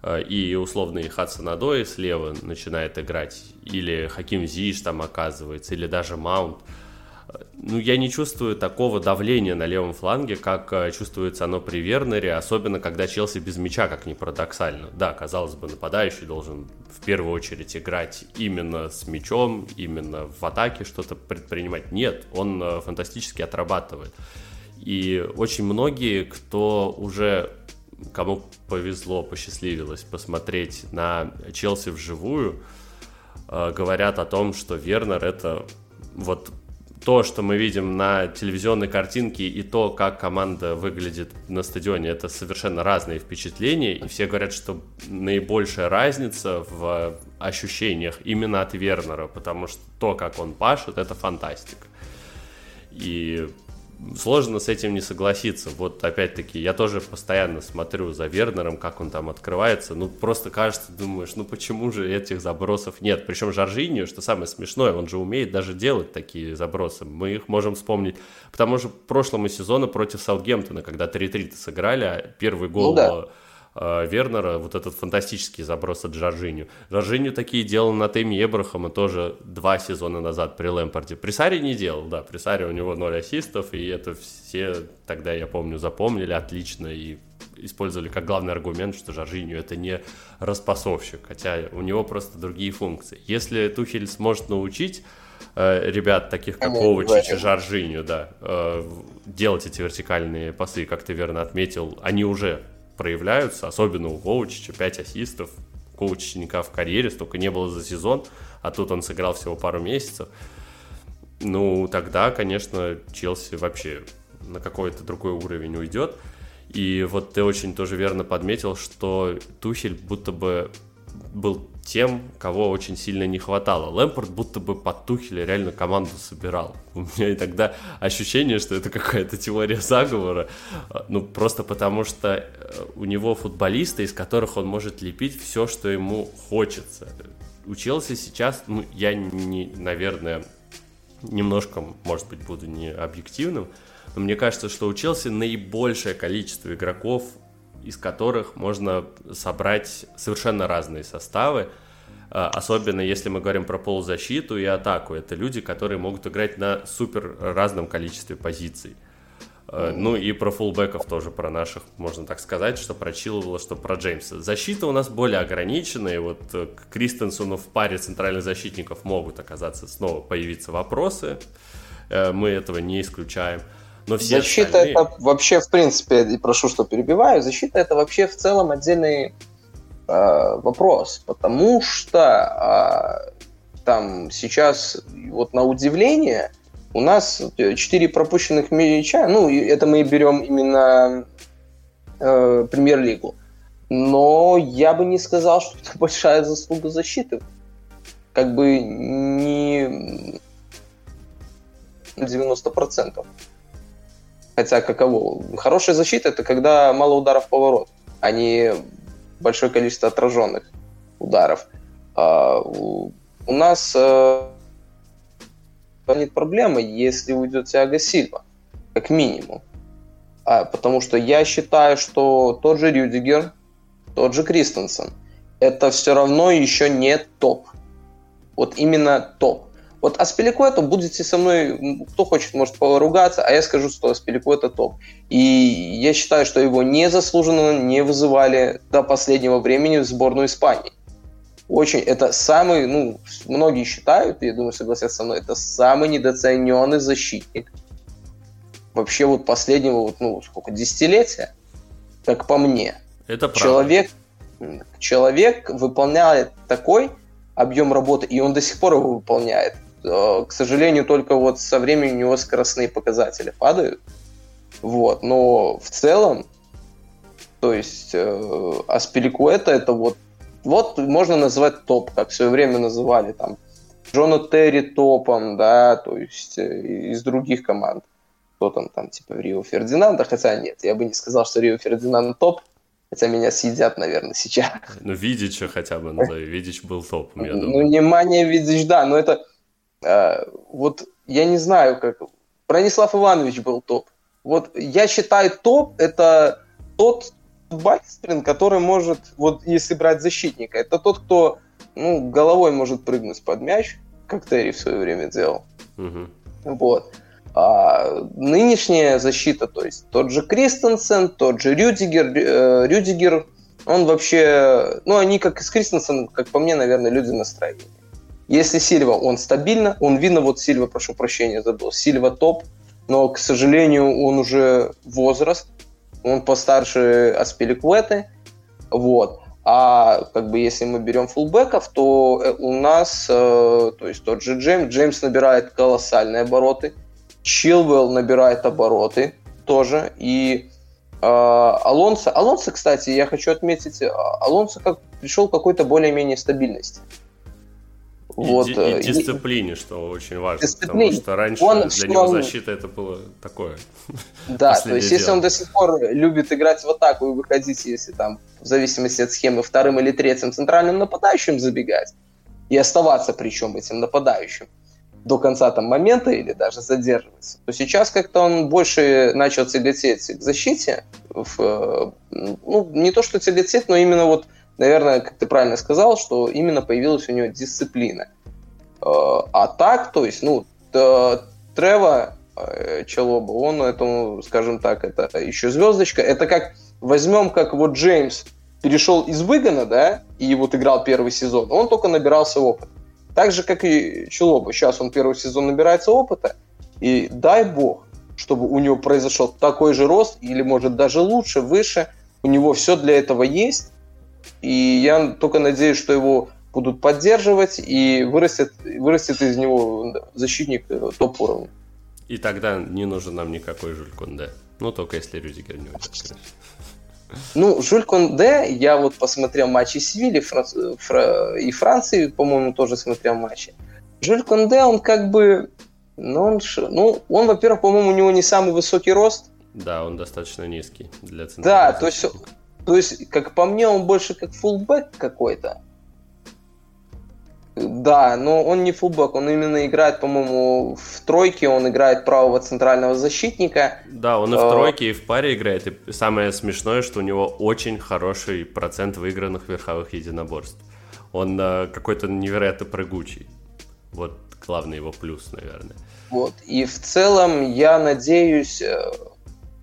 э, и условный Хадсон Адой слева начинает играть, или Хаким Зиш там оказывается, или даже Маунт – ну, я не чувствую такого давления на левом фланге, как э, чувствуется оно при Вернере, особенно когда Челси без мяча, как ни парадоксально. Да, казалось бы, нападающий должен в первую очередь играть именно с мячом, именно в атаке что-то предпринимать. Нет, он э, фантастически отрабатывает. И очень многие, кто уже кому повезло, посчастливилось посмотреть на Челси вживую, э, говорят о том, что Вернер это вот то, что мы видим на телевизионной картинке и то, как команда выглядит на стадионе, это совершенно разные впечатления. И все говорят, что наибольшая разница в ощущениях именно от Вернера, потому что то, как он пашет, это фантастика. И сложно с этим не согласиться. Вот опять-таки, я тоже постоянно смотрю за Вернером, как он там открывается. Ну, просто кажется, думаешь, ну почему же этих забросов нет? Причем Жоржиньо, что самое смешное, он же умеет даже делать такие забросы. Мы их можем вспомнить. Потому что прошлому сезону против Саутгемптона, когда 3-3 сыграли, а первый гол ну, да. Э, Вернера, вот этот фантастический заброс от Джорджиню. Джорджиню такие делал на теме Эбрахама тоже два сезона назад при Лэмпорде. При Саре не делал, да, при Саре у него ноль ассистов, и это все тогда, я помню, запомнили отлично и использовали как главный аргумент, что Жоржиню это не распасовщик, хотя у него просто другие функции. Если Тухель сможет научить э, ребят, таких как Ковачич и Жоржиню, да, э, делать эти вертикальные пасы, как ты верно отметил, они уже проявляются, особенно у Ковачича, 5 ассистов, Ковачича в карьере, столько не было за сезон, а тут он сыграл всего пару месяцев. Ну, тогда, конечно, Челси вообще на какой-то другой уровень уйдет. И вот ты очень тоже верно подметил, что Тухель будто бы был тем, кого очень сильно не хватало. Лэмпорт будто бы под реально команду собирал. У меня и тогда ощущение, что это какая-то теория заговора. Ну, просто потому что э, у него футболисты, из которых он может лепить все, что ему хочется. Учился сейчас, ну, я не, наверное, немножко, может быть, буду не объективным, но мне кажется, что у Челси наибольшее количество игроков, из которых можно собрать совершенно разные составы, а, особенно если мы говорим про полузащиту и атаку. Это люди, которые могут играть на супер разном количестве позиций. А, ну и про фулбеков тоже, про наших, можно так сказать, что про Чилвелла, что про Джеймса. Защита у нас более ограниченная, вот э, к Кристенсону в паре центральных защитников могут оказаться снова появиться вопросы, э, мы этого не исключаем. Но все защита остальные... это вообще, в принципе, и прошу, что перебиваю, защита это вообще в целом отдельный э, вопрос, потому что э, там сейчас, вот на удивление, у нас 4 пропущенных мяча, ну, это мы берем именно э, премьер-лигу, но я бы не сказал, что это большая заслуга защиты. Как бы не 90%. Хотя каково? Хорошая защита это когда мало ударов поворот, а не большое количество отраженных ударов. А, у, нас а, нет проблемы, если уйдет Тиаго Сильва, как минимум. А, потому что я считаю, что тот же Рюдигер, тот же Кристенсен, это все равно еще не топ. Вот именно топ. Вот Аспиликуэто будете со мной, кто хочет, может поругаться, а я скажу, что Аспиликуэто топ. И я считаю, что его незаслуженно не вызывали до последнего времени в сборную Испании. Очень, это самый, ну, многие считают, я думаю, согласятся со мной, это самый недооцененный защитник. Вообще вот последнего, вот, ну, сколько, десятилетия, как по мне. Это правда. Человек, человек выполняет такой объем работы, и он до сих пор его выполняет. Э, к сожалению, только вот со временем у него скоростные показатели падают. Вот, но в целом, то есть э, Аспиликуэта это вот, вот можно назвать топ, как в свое время называли там Джона Терри топом, да, то есть э, из других команд. Кто там, там, типа Рио Фердинанда, хотя нет, я бы не сказал, что Рио Фердинанд топ, хотя меня съедят, наверное, сейчас. Ну, Видича хотя бы назови, Видич был топом, я ну, думаю. Ну, внимание, Видич, да, но это Э, вот я не знаю, как... Бронислав Иванович был топ. Вот я считаю, топ это тот футболист, который может, вот если брать защитника, это тот, кто ну, головой может прыгнуть под мяч, как Терри в свое время делал. Угу. Вот. А нынешняя защита, то есть тот же Кристенсен, тот же Рюдигер, э, Рюдигер, он вообще, ну, они как и с Кристенсеном, как по мне, наверное, люди настроения. Если Сильва, он стабильно, он видно, вот Сильва, прошу прощения, забыл, Сильва топ, но, к сожалению, он уже возраст, он постарше Аспиликуэты, вот. А как бы если мы берем фулбеков, то э, у нас, э, то есть тот же Джеймс, Джеймс набирает колоссальные обороты, Чилвелл набирает обороты тоже, и э, Алонсо, Алонсо, кстати, я хочу отметить, Алонсо как пришел к какой-то более-менее стабильности. Вот, и, и дисциплине, и, что очень важно, дисциплине. потому что раньше он, для него защита это было такое. Да, то есть дело. если он до сих пор любит играть в атаку и выходить, если там, в зависимости от схемы, вторым или третьим центральным нападающим забегать, и оставаться причем этим нападающим до конца там момента или даже задерживаться, то сейчас как-то он больше начал тяготеть к защите, в, ну, не то что тяготит, но именно вот, наверное, как ты правильно сказал, что именно появилась у него дисциплина. А так, то есть, ну, Трева Челоба, он этому, скажем так, это еще звездочка. Это как, возьмем, как вот Джеймс перешел из Выгона, да, и вот играл первый сезон, он только набирался опыта. Так же, как и Челоба. Сейчас он первый сезон набирается опыта, и дай бог, чтобы у него произошел такой же рост, или может даже лучше, выше. У него все для этого есть. И я только надеюсь, что его будут поддерживать и вырастет, вырастет из него защитник э, топ-уровня. И тогда не нужен нам никакой Жюль Конде. Ну, только если Рюдигер не уйдет. Ну, Жюль Конде, я вот посмотрел матчи Севили Франц... Фра... и Франции, по-моему, тоже смотрел матчи. Жюль Конде, он как бы... Ну, он, ну, он во-первых, по-моему, у него не самый высокий рост. Да, он достаточно низкий для центрального Да, то есть, то есть, как по мне, он больше как фулбэк какой-то. Да, но он не фулбэк, он именно играет, по-моему, в тройке, он играет правого центрального защитника. Да, он и в а, тройке, и в паре играет. И самое смешное, что у него очень хороший процент выигранных верховых единоборств. Он э, какой-то невероятно прыгучий. Вот главный его плюс, наверное. Вот, и в целом я надеюсь, э,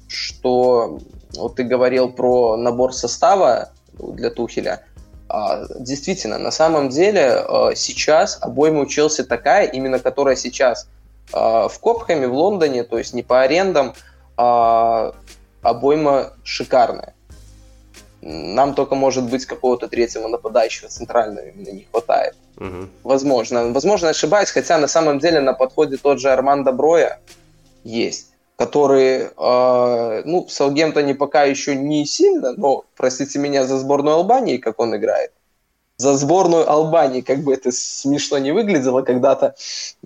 что вот ты говорил про набор состава для Тухеля – а, действительно, на самом деле а, сейчас обойма у Челси такая, именно которая сейчас а, в Копхэме, в Лондоне, то есть не по арендам, обойма шикарная. Нам только, может быть, какого-то третьего нападающего центрального именно не хватает. Угу. Возможно. Возможно, ошибаюсь, хотя на самом деле на подходе тот же Армандо Броя есть который, э, ну, в Саутгемптоне пока еще не сильно, но, простите меня, за сборную Албании, как он играет, за сборную Албании, как бы это смешно не выглядело когда-то,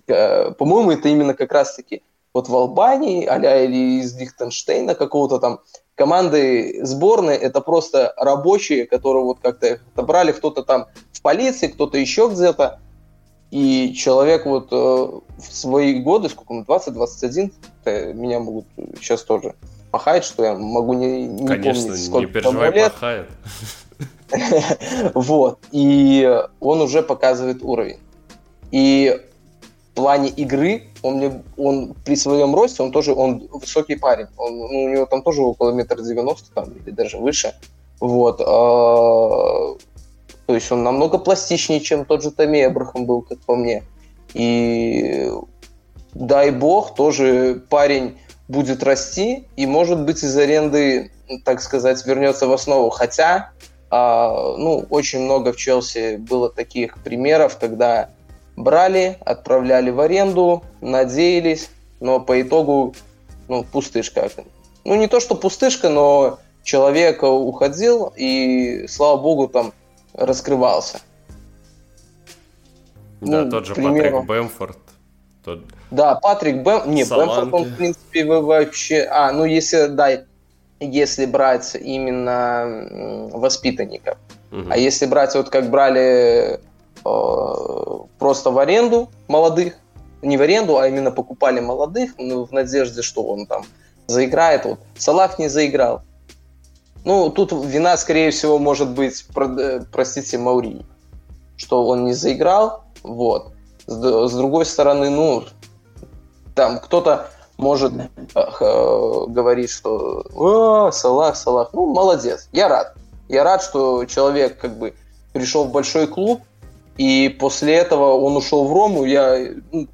э, по-моему, это именно как раз-таки вот в Албании, а или из Лихтенштейна какого-то там. Команды сборной, это просто рабочие, которые вот как-то отобрали, кто-то там в полиции, кто-то еще где-то, и человек вот э, в свои годы, сколько ему, 20-21, меня могут сейчас тоже пахать, что я могу не, не Конечно, помнить, сколько не переживай, лет. пахает. Вот. И он уже показывает уровень. И в плане игры он, мне, он при своем росте, он тоже он высокий парень. Он, ну, у него там тоже около метра девяносто, там, или даже выше. Вот. То есть он намного пластичнее, чем тот же Томи Эбрахам был, как по мне. И дай бог, тоже парень будет расти и, может быть, из аренды, так сказать, вернется в основу. Хотя, а, ну, очень много в Челси было таких примеров, когда брали, отправляли в аренду, надеялись, но по итогу, ну, пустышка. Ну, не то, что пустышка, но человек уходил, и, слава богу, там раскрывался. Да, ну, тот же примеру... Патрик Бэмфорд. Тот... Да, Патрик Бэм... Не, Бэмфорд, он, в принципе, вообще... А, ну, если, да, если брать именно воспитанников. Угу. А если брать, вот как брали э, просто в аренду молодых, не в аренду, а именно покупали молодых, ну, в надежде, что он там заиграет. Вот Салах не заиграл. Ну, тут вина, скорее всего, может быть, про, простите, Маури, что он не заиграл, вот. С, с другой стороны, ну, там кто-то может э, э, говорить, что О, Салах, Салах, ну, молодец, я рад. Я рад, что человек как бы пришел в большой клуб, и после этого он ушел в Рому. Я ну,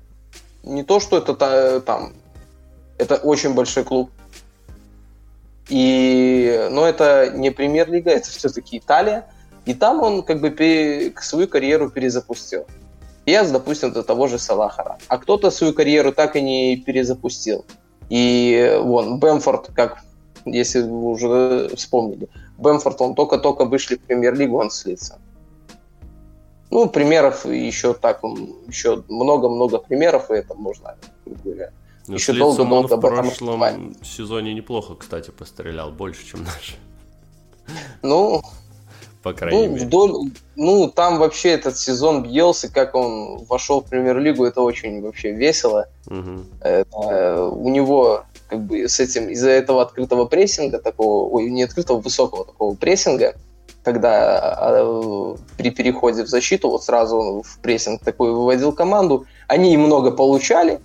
не то, что это там, это очень большой клуб, и, но это не премьер-лига, это все-таки Италия. И там он как бы свою карьеру перезапустил. Я, допустим, до того же Салахара. А кто-то свою карьеру так и не перезапустил. И вон, Бэмфорд, как если вы уже вспомнили, Бэмфорд, он только-только вышли в премьер-лигу, он слится. Ну, примеров еще так, еще много-много примеров, и это можно, говоря, Еще долго-долго об этом В прошлом сезоне неплохо, кстати, пострелял, больше, чем наш. Ну, по крайней ну, мере. Вдоль, ну, там вообще этот сезон Бьелсы, как он вошел в премьер-лигу, это очень вообще весело. Угу. Это, у него как бы с этим, из-за этого открытого прессинга, такого, ой, не открытого, высокого такого прессинга, когда а, при переходе в защиту, вот сразу в прессинг такой выводил команду, они много получали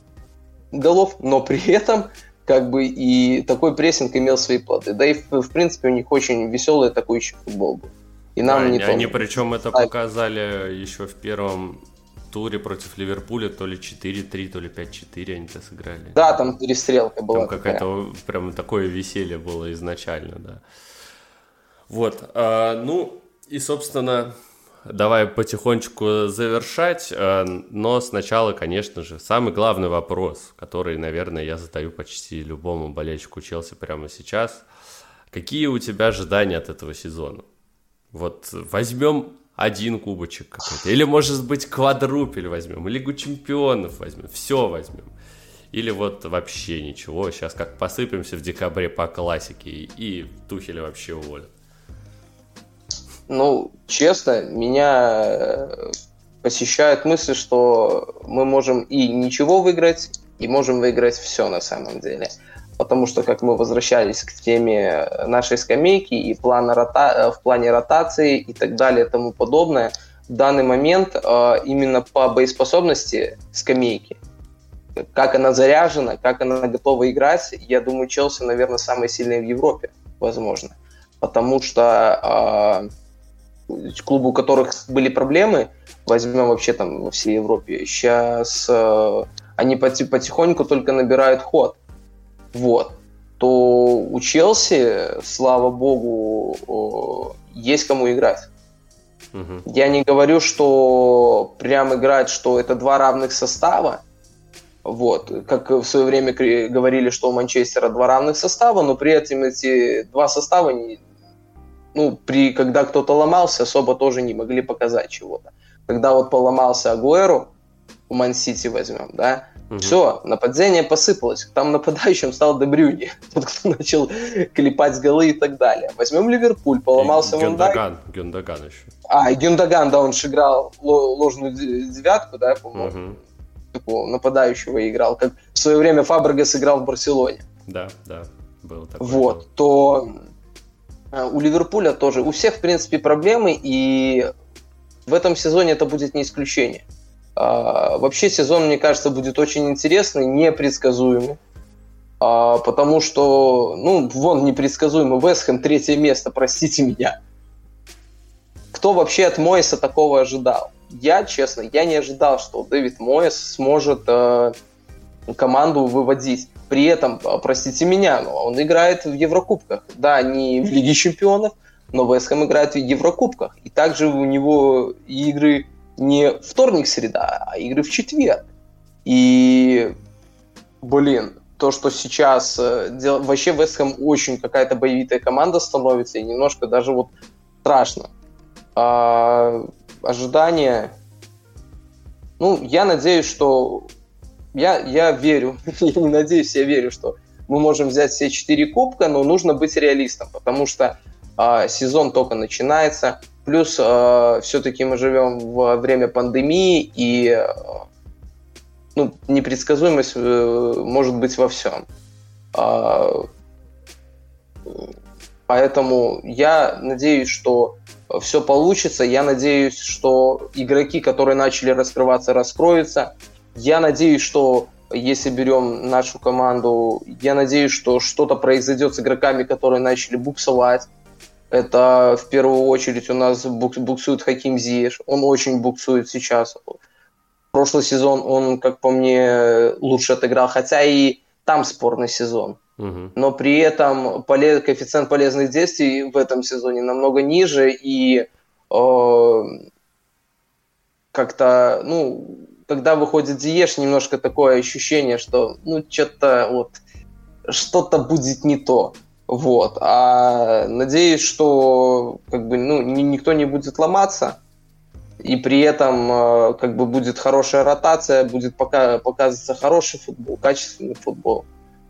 голов, но при этом как бы и такой прессинг имел свои плоды. Да и в, в принципе у них очень веселый атакующий футбол был. И нам да, не они, причем это показали еще в первом туре против Ливерпуля, то ли 4-3, то ли 5-4 они-то сыграли. Да, там перестрелка была. Там какая-то прям такое веселье было изначально, да. Вот, а, ну и, собственно, давай потихонечку завершать, а, но сначала, конечно же, самый главный вопрос, который, наверное, я задаю почти любому болельщику Челси прямо сейчас. Какие у тебя ожидания от этого сезона? Вот возьмем один кубочек какой-то. Или, может быть, квадрупель возьмем, Лигу чемпионов возьмем, все возьмем. Или вот вообще ничего, сейчас как посыпемся в декабре по классике и, и Тухеля вообще уволят. Ну, честно, меня э, посещает мысль, что мы можем и ничего выиграть, и можем выиграть все на самом деле потому что, как мы возвращались к теме нашей скамейки и плана рота... Э, в плане ротации и так далее и тому подобное, в данный момент э, именно по боеспособности скамейки, как она заряжена, как она готова играть, я думаю, Челси, наверное, самый сильный в Европе, возможно. Потому что клубы, у которых были проблемы, возьмем вообще там во всей Европе, сейчас э, они потихоньку только набирают ход вот, то у Челси, слава богу, есть кому играть. Угу. Я не говорю, что прям играть, что это два равных состава, вот, как в свое время говорили, что у Манчестера два равных состава, но при этом эти два состава, не, ну, при, когда кто-то ломался, особо тоже не могли показать чего-то. Когда вот поломался Агуэру, у Ман-Сити возьмем, да, Угу. Все, нападение посыпалось. Там нападающим стал Дебрюни, тот, кто начал клепать голы и так далее. Возьмем Ливерпуль, поломался Гюндаган, Гюндаган еще. А, и Гюндаган, да, он же играл ложную девятку, да, по-моему. Угу. Такого нападающего играл, как в свое время Фабрегас играл в Барселоне. Да, да, был такой. Вот, то у Ливерпуля тоже, у всех, в принципе, проблемы, и в этом сезоне это будет не исключение. А, вообще сезон, мне кажется, будет очень интересный, непредсказуемый. А, потому что, ну, вон непредсказуемый Вестхэм, третье место, простите меня. Кто вообще от Моиса такого ожидал? Я, честно, я не ожидал, что Дэвид Моис сможет э, команду выводить. При этом, а, простите меня, но он играет в Еврокубках. Да, не в Лиге Чемпионов, но Вестхэм играет в Еврокубках. И также у него игры не вторник-среда, а игры в четверг. И, блин, то, что сейчас э, дел... вообще Вестхэм очень какая-то боевитая команда становится, и немножко даже вот страшно. А, ожидания... Ну, я надеюсь, что... Я, я верю, я не надеюсь, я верю, что мы можем взять все четыре кубка, но нужно быть реалистом, потому что а, сезон только начинается, Плюс э, все-таки мы живем во время пандемии, и э, ну, непредсказуемость э, может быть во всем. Э, поэтому я надеюсь, что все получится. Я надеюсь, что игроки, которые начали раскрываться, раскроются. Я надеюсь, что если берем нашу команду, я надеюсь, что что-то произойдет с игроками, которые начали буксовать это в первую очередь у нас буксует Хаким Зиеш. Он очень буксует сейчас. Прошлый сезон он, как по мне, лучше отыграл, хотя и там спорный сезон. Угу. Но при этом полез, коэффициент полезных действий в этом сезоне намного ниже, и э, как-то, ну, когда выходит Зиеш, немножко такое ощущение, что, ну, что-то вот, что-то будет не то. Вот. А надеюсь, что как бы, ну, никто не будет ломаться, и при этом э, как бы будет хорошая ротация, будет пока показываться хороший футбол, качественный футбол.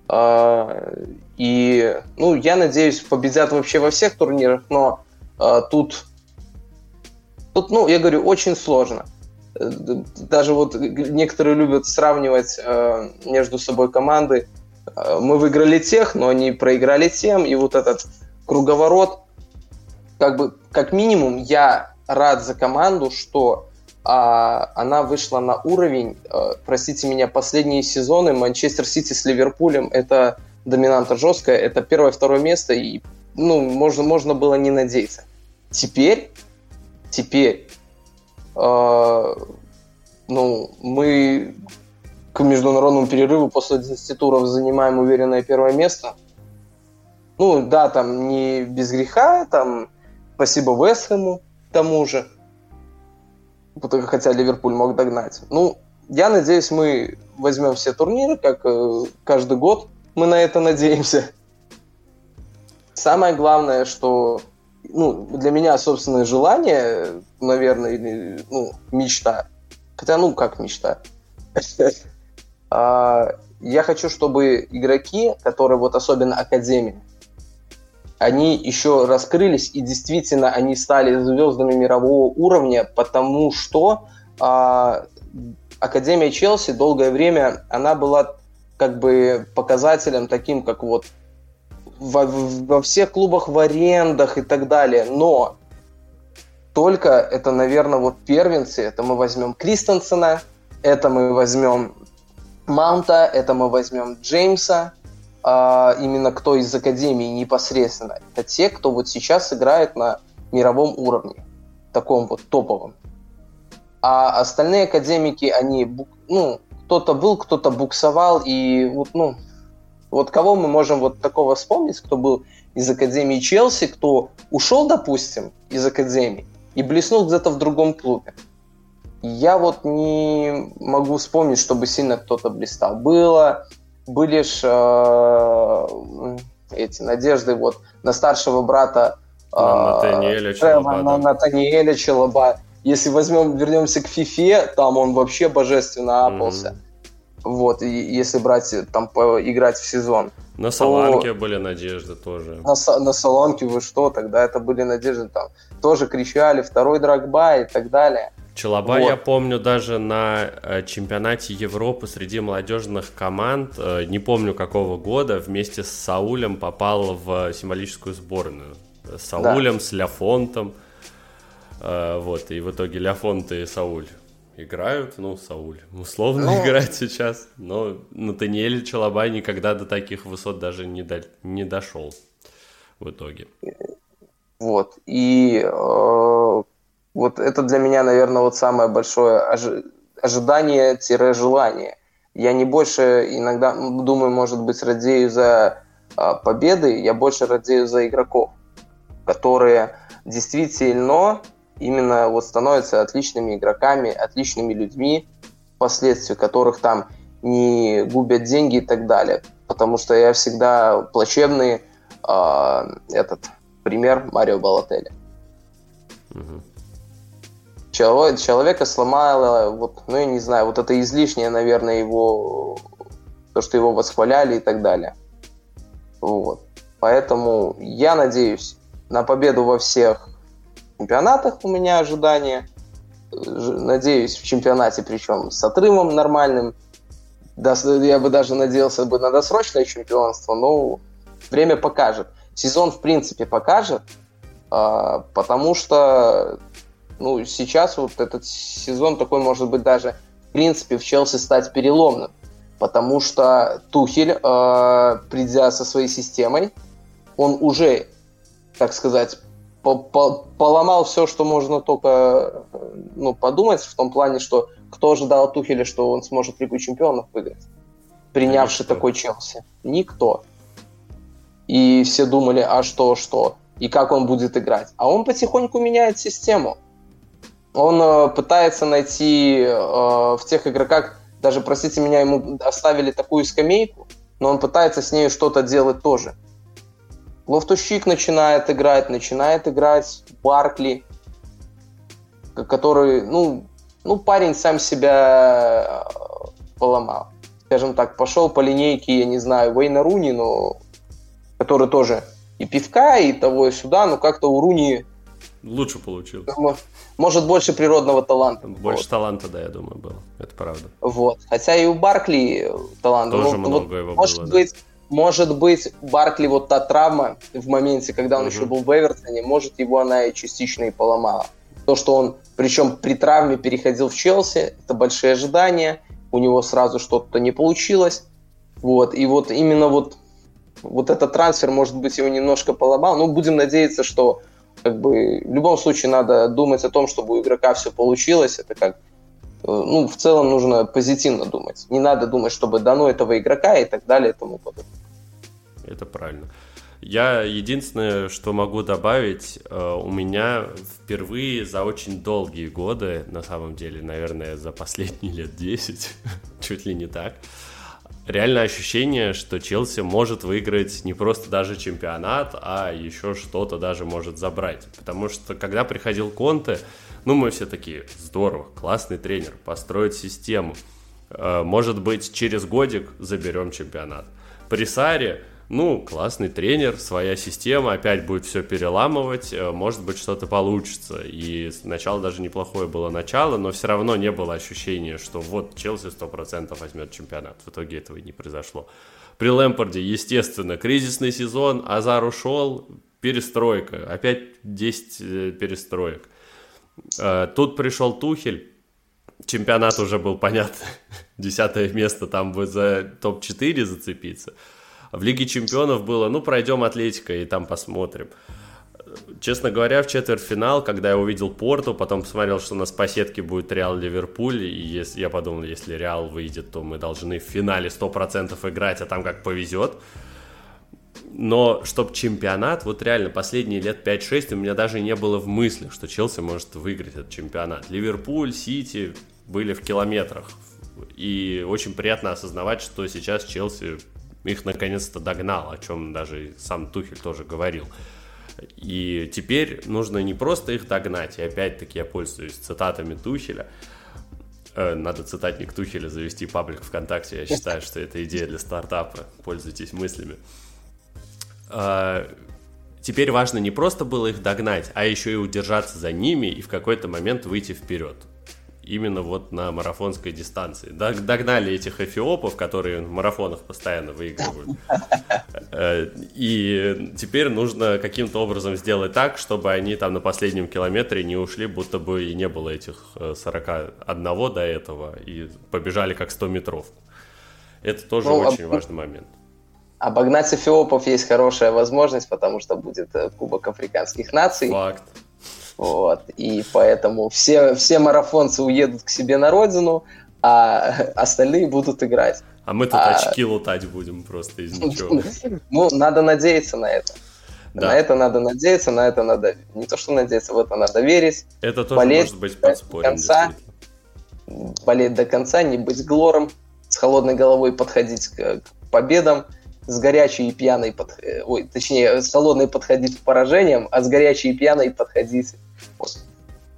А, и, ну, я надеюсь, победят вообще во всех турнирах, но а, тут, тут, ну, я говорю, очень сложно. Даже вот некоторые любят сравнивать э, между собой команды э, мы выиграли тех, но они проиграли тем, и вот этот круговорот, как бы, как минимум, я рад за команду, что а, она вышла на уровень, а, простите меня, последние сезоны Манчестер Сити с Ливерпулем, это доминанта жесткая, это первое-второе место, и ну, можно, можно было не надеяться. Теперь, теперь, ну, мы к международному перерыву после 11 туров занимаем уверенное первое место. Ну, да, там не без греха, там спасибо Вестхэму тому же. Хотя Ливерпуль мог догнать. Ну, я надеюсь, мы возьмем все турниры, как э, каждый год. Мы на это надеемся. Самое главное, что ну, для меня собственное желание, наверное, или ну, мечта. Хотя, ну, как мечта. А, я хочу, чтобы игроки, которые вот особенно Академия, они еще раскрылись, и действительно они стали звездами мирового уровня, потому что а, Академия Челси долгое время, она была как бы показателем таким, как вот во, во всех клубах в арендах и так далее. Но только это, наверное, вот первенцы. Это мы возьмем Кристенсена, это мы возьмем Маунта, это мы возьмем Джеймса, а, именно кто из Академии непосредственно. Это те, кто вот сейчас играет на мировом уровне, таком вот топовом. А остальные академики, они, ну, кто-то был, кто-то буксовал, и вот, ну, вот кого мы можем вот такого вспомнить, кто был из Академии Челси, кто ушел, допустим, из Академии и блеснул где-то в другом клубе. Я вот не могу вспомнить, чтобы сильно кто-то блистал. Было, были ж э, эти надежды вот на старшего брата э, Натаниэля Челоба. На Натаниэля Челоба. Если возьмем, вернемся к Фифе, там он вообще божественно апался. Mm-hmm. Вот, и если брать, там, поиграть в сезон. На Соланке то... были надежды тоже. На, на Соланке вы что, тогда это были надежды, там, тоже кричали, второй Драгба и так далее. Челоба вот. я помню даже на э, чемпионате Европы среди молодежных команд, э, не помню какого года, вместе с Саулем попал в символическую сборную. С Саулем, да. с Ляфонтом. Э, вот, и в итоге Ляфонт и Сауль играют, ну, Сауль условно ну, играет сейчас, но Натаниэль Чалабай никогда до таких высот даже не, до, не дошел в итоге. Вот, и э, вот это для меня, наверное, вот самое большое ожи- ожидание-желание. Я не больше иногда думаю, может быть, радею за э, победы, я больше радею за игроков, которые действительно именно вот становятся отличными игроками, отличными людьми, впоследствии которых там не губят деньги и так далее. Потому что я всегда плачевный э, этот пример Марио Балотеля. Угу. Человек, человека сломало, вот, ну я не знаю, вот это излишнее, наверное, его, то, что его восхваляли и так далее. Вот. Поэтому я надеюсь на победу во всех чемпионатах у меня ожидания. Надеюсь, в чемпионате, причем с отрывом нормальным. Я бы даже надеялся бы на досрочное чемпионство, но время покажет. Сезон, в принципе, покажет, а, потому что ну, сейчас вот этот сезон такой может быть даже, в принципе, в Челси стать переломным. Потому что Тухель, а, придя со своей системой, он уже, так сказать, поломал все, что можно только ну, подумать, в том плане, что кто ожидал от Тухеля, что он сможет Лигу Чемпионов выиграть, принявший Никто. такой Челси? Никто. И все думали, а что, что, и как он будет играть. А он потихоньку меняет систему. Он э, пытается найти э, в тех игроках, даже, простите меня, ему оставили такую скамейку, но он пытается с ней что-то делать тоже. Лофтущик начинает играть, начинает играть Баркли, который, ну, ну, парень сам себя э, поломал. Скажем так, пошел по линейке, я не знаю, Вейна Руни, но который тоже и пивка, и того, и сюда, но как-то у Руни лучше получилось. Может, больше природного таланта. Больше вот. таланта, да, я думаю, было. Это правда. Вот. Хотя и у Баркли талант. Тоже ну, много вот, его может было. Быть, да. Может быть, Баркли вот та травма в моменте, когда он угу. еще был в Эвертоне, может, его она и частично и поломала. То, что он, причем при травме переходил в Челси, это большие ожидания, у него сразу что-то не получилось. Вот, и вот именно вот, вот этот трансфер, может быть, его немножко поломал. Но будем надеяться, что как бы в любом случае надо думать о том, чтобы у игрока все получилось. Это как э, ну, в целом нужно позитивно думать. Не надо думать, чтобы дано этого игрока и так далее и тому подобное. Это правильно. Я единственное, что могу добавить, э, у меня впервые за очень долгие годы, на самом деле, наверное, за последние лет 10, чуть ли не так, реально ощущение, что Челси может выиграть не просто даже чемпионат, а еще что-то даже может забрать. Потому что когда приходил Конте, ну мы все такие, здорово, классный тренер, построить систему. Э, может быть, через годик заберем чемпионат. При Саре ну, классный тренер, своя система, опять будет все переламывать, э, может быть, что-то получится. И сначала даже неплохое было начало, но все равно не было ощущения, что вот Челси 100% возьмет чемпионат. В итоге этого и не произошло. При Лэмпорде, естественно, кризисный сезон, Азар ушел, перестройка, опять 10 э, перестроек. Э, тут пришел Тухель, чемпионат уже был понятно, десятое место там бы за топ-4 зацепиться – в Лиге Чемпионов было, ну, пройдем Атлетика и там посмотрим. Честно говоря, в четвертьфинал, когда я увидел Порту, потом посмотрел, что у нас по сетке будет Реал Ливерпуль, и я подумал, если Реал выйдет, то мы должны в финале 100% играть, а там как повезет. Но чтобы чемпионат, вот реально последние лет 5-6 у меня даже не было в мысли, что Челси может выиграть этот чемпионат. Ливерпуль, Сити были в километрах. И очень приятно осознавать, что сейчас Челси их наконец-то догнал, о чем даже сам Тухель тоже говорил. И теперь нужно не просто их догнать, и опять-таки я пользуюсь цитатами Тухеля, э, надо цитатник Тухеля завести паблик ВКонтакте. Я считаю, что это идея для стартапа. Пользуйтесь мыслями. А, теперь важно не просто было их догнать, а еще и удержаться за ними и в какой-то момент выйти вперед именно вот на марафонской дистанции. Догнали этих эфиопов, которые в марафонах постоянно выигрывают. Э, и теперь нужно каким-то образом сделать так, чтобы они там на последнем километре не ушли, будто бы и не было этих 41 э, до этого, и побежали как 100 метров. Это тоже ну, очень об... важный момент. Обогнать эфиопов есть хорошая возможность, потому что будет э, Кубок африканских наций. Факт. Вот. И поэтому все, все марафонцы уедут к себе на родину, а остальные будут играть. А мы тут а... очки лутать будем просто из ничего. Ну, надо надеяться на это. Да. На это надо надеяться, на это надо... Не то, что надеяться, в это надо верить. Это тоже болеть может быть подспорьем, до конца, Болеть до конца, не быть глором, с холодной головой подходить к, к победам с горячей и пьяной, под... Э, ой, точнее, с холодной подходить к поражениям, а с горячей и пьяной подходить... Вот.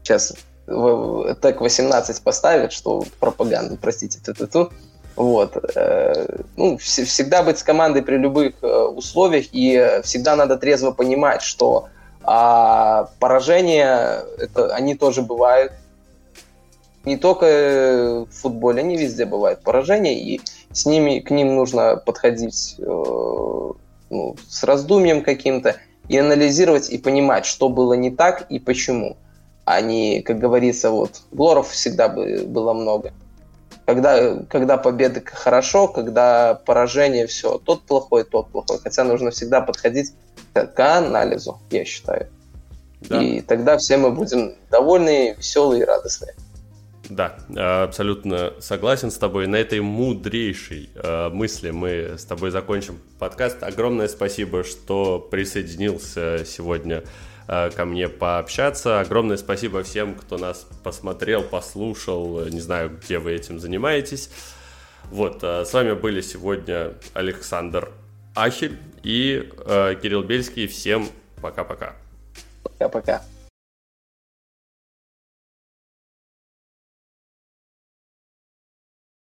Сейчас так 18 поставят, что пропаганда, простите, ту-ту-ту. Вот. Э, ну, всегда быть с командой при любых э, условиях, и всегда надо трезво понимать, что а поражения, это, они тоже бывают. Не только в футболе, они везде бывают поражения, и с ними, к ним нужно подходить э, ну, с раздумьем каким-то и анализировать и понимать, что было не так и почему. А не, как говорится, вот, глоров всегда было много. Когда, когда победы хорошо, когда поражение все, тот плохой, тот плохой. Хотя нужно всегда подходить к, к анализу, я считаю. Да. И тогда все мы будем довольны, веселые и радостные. Да, абсолютно согласен с тобой. На этой мудрейшей э, мысли мы с тобой закончим подкаст. Огромное спасибо, что присоединился сегодня э, ко мне пообщаться. Огромное спасибо всем, кто нас посмотрел, послушал. Не знаю, где вы этим занимаетесь. Вот, э, с вами были сегодня Александр Ахель и Кирилл Бельский. Всем пока-пока. Пока-пока.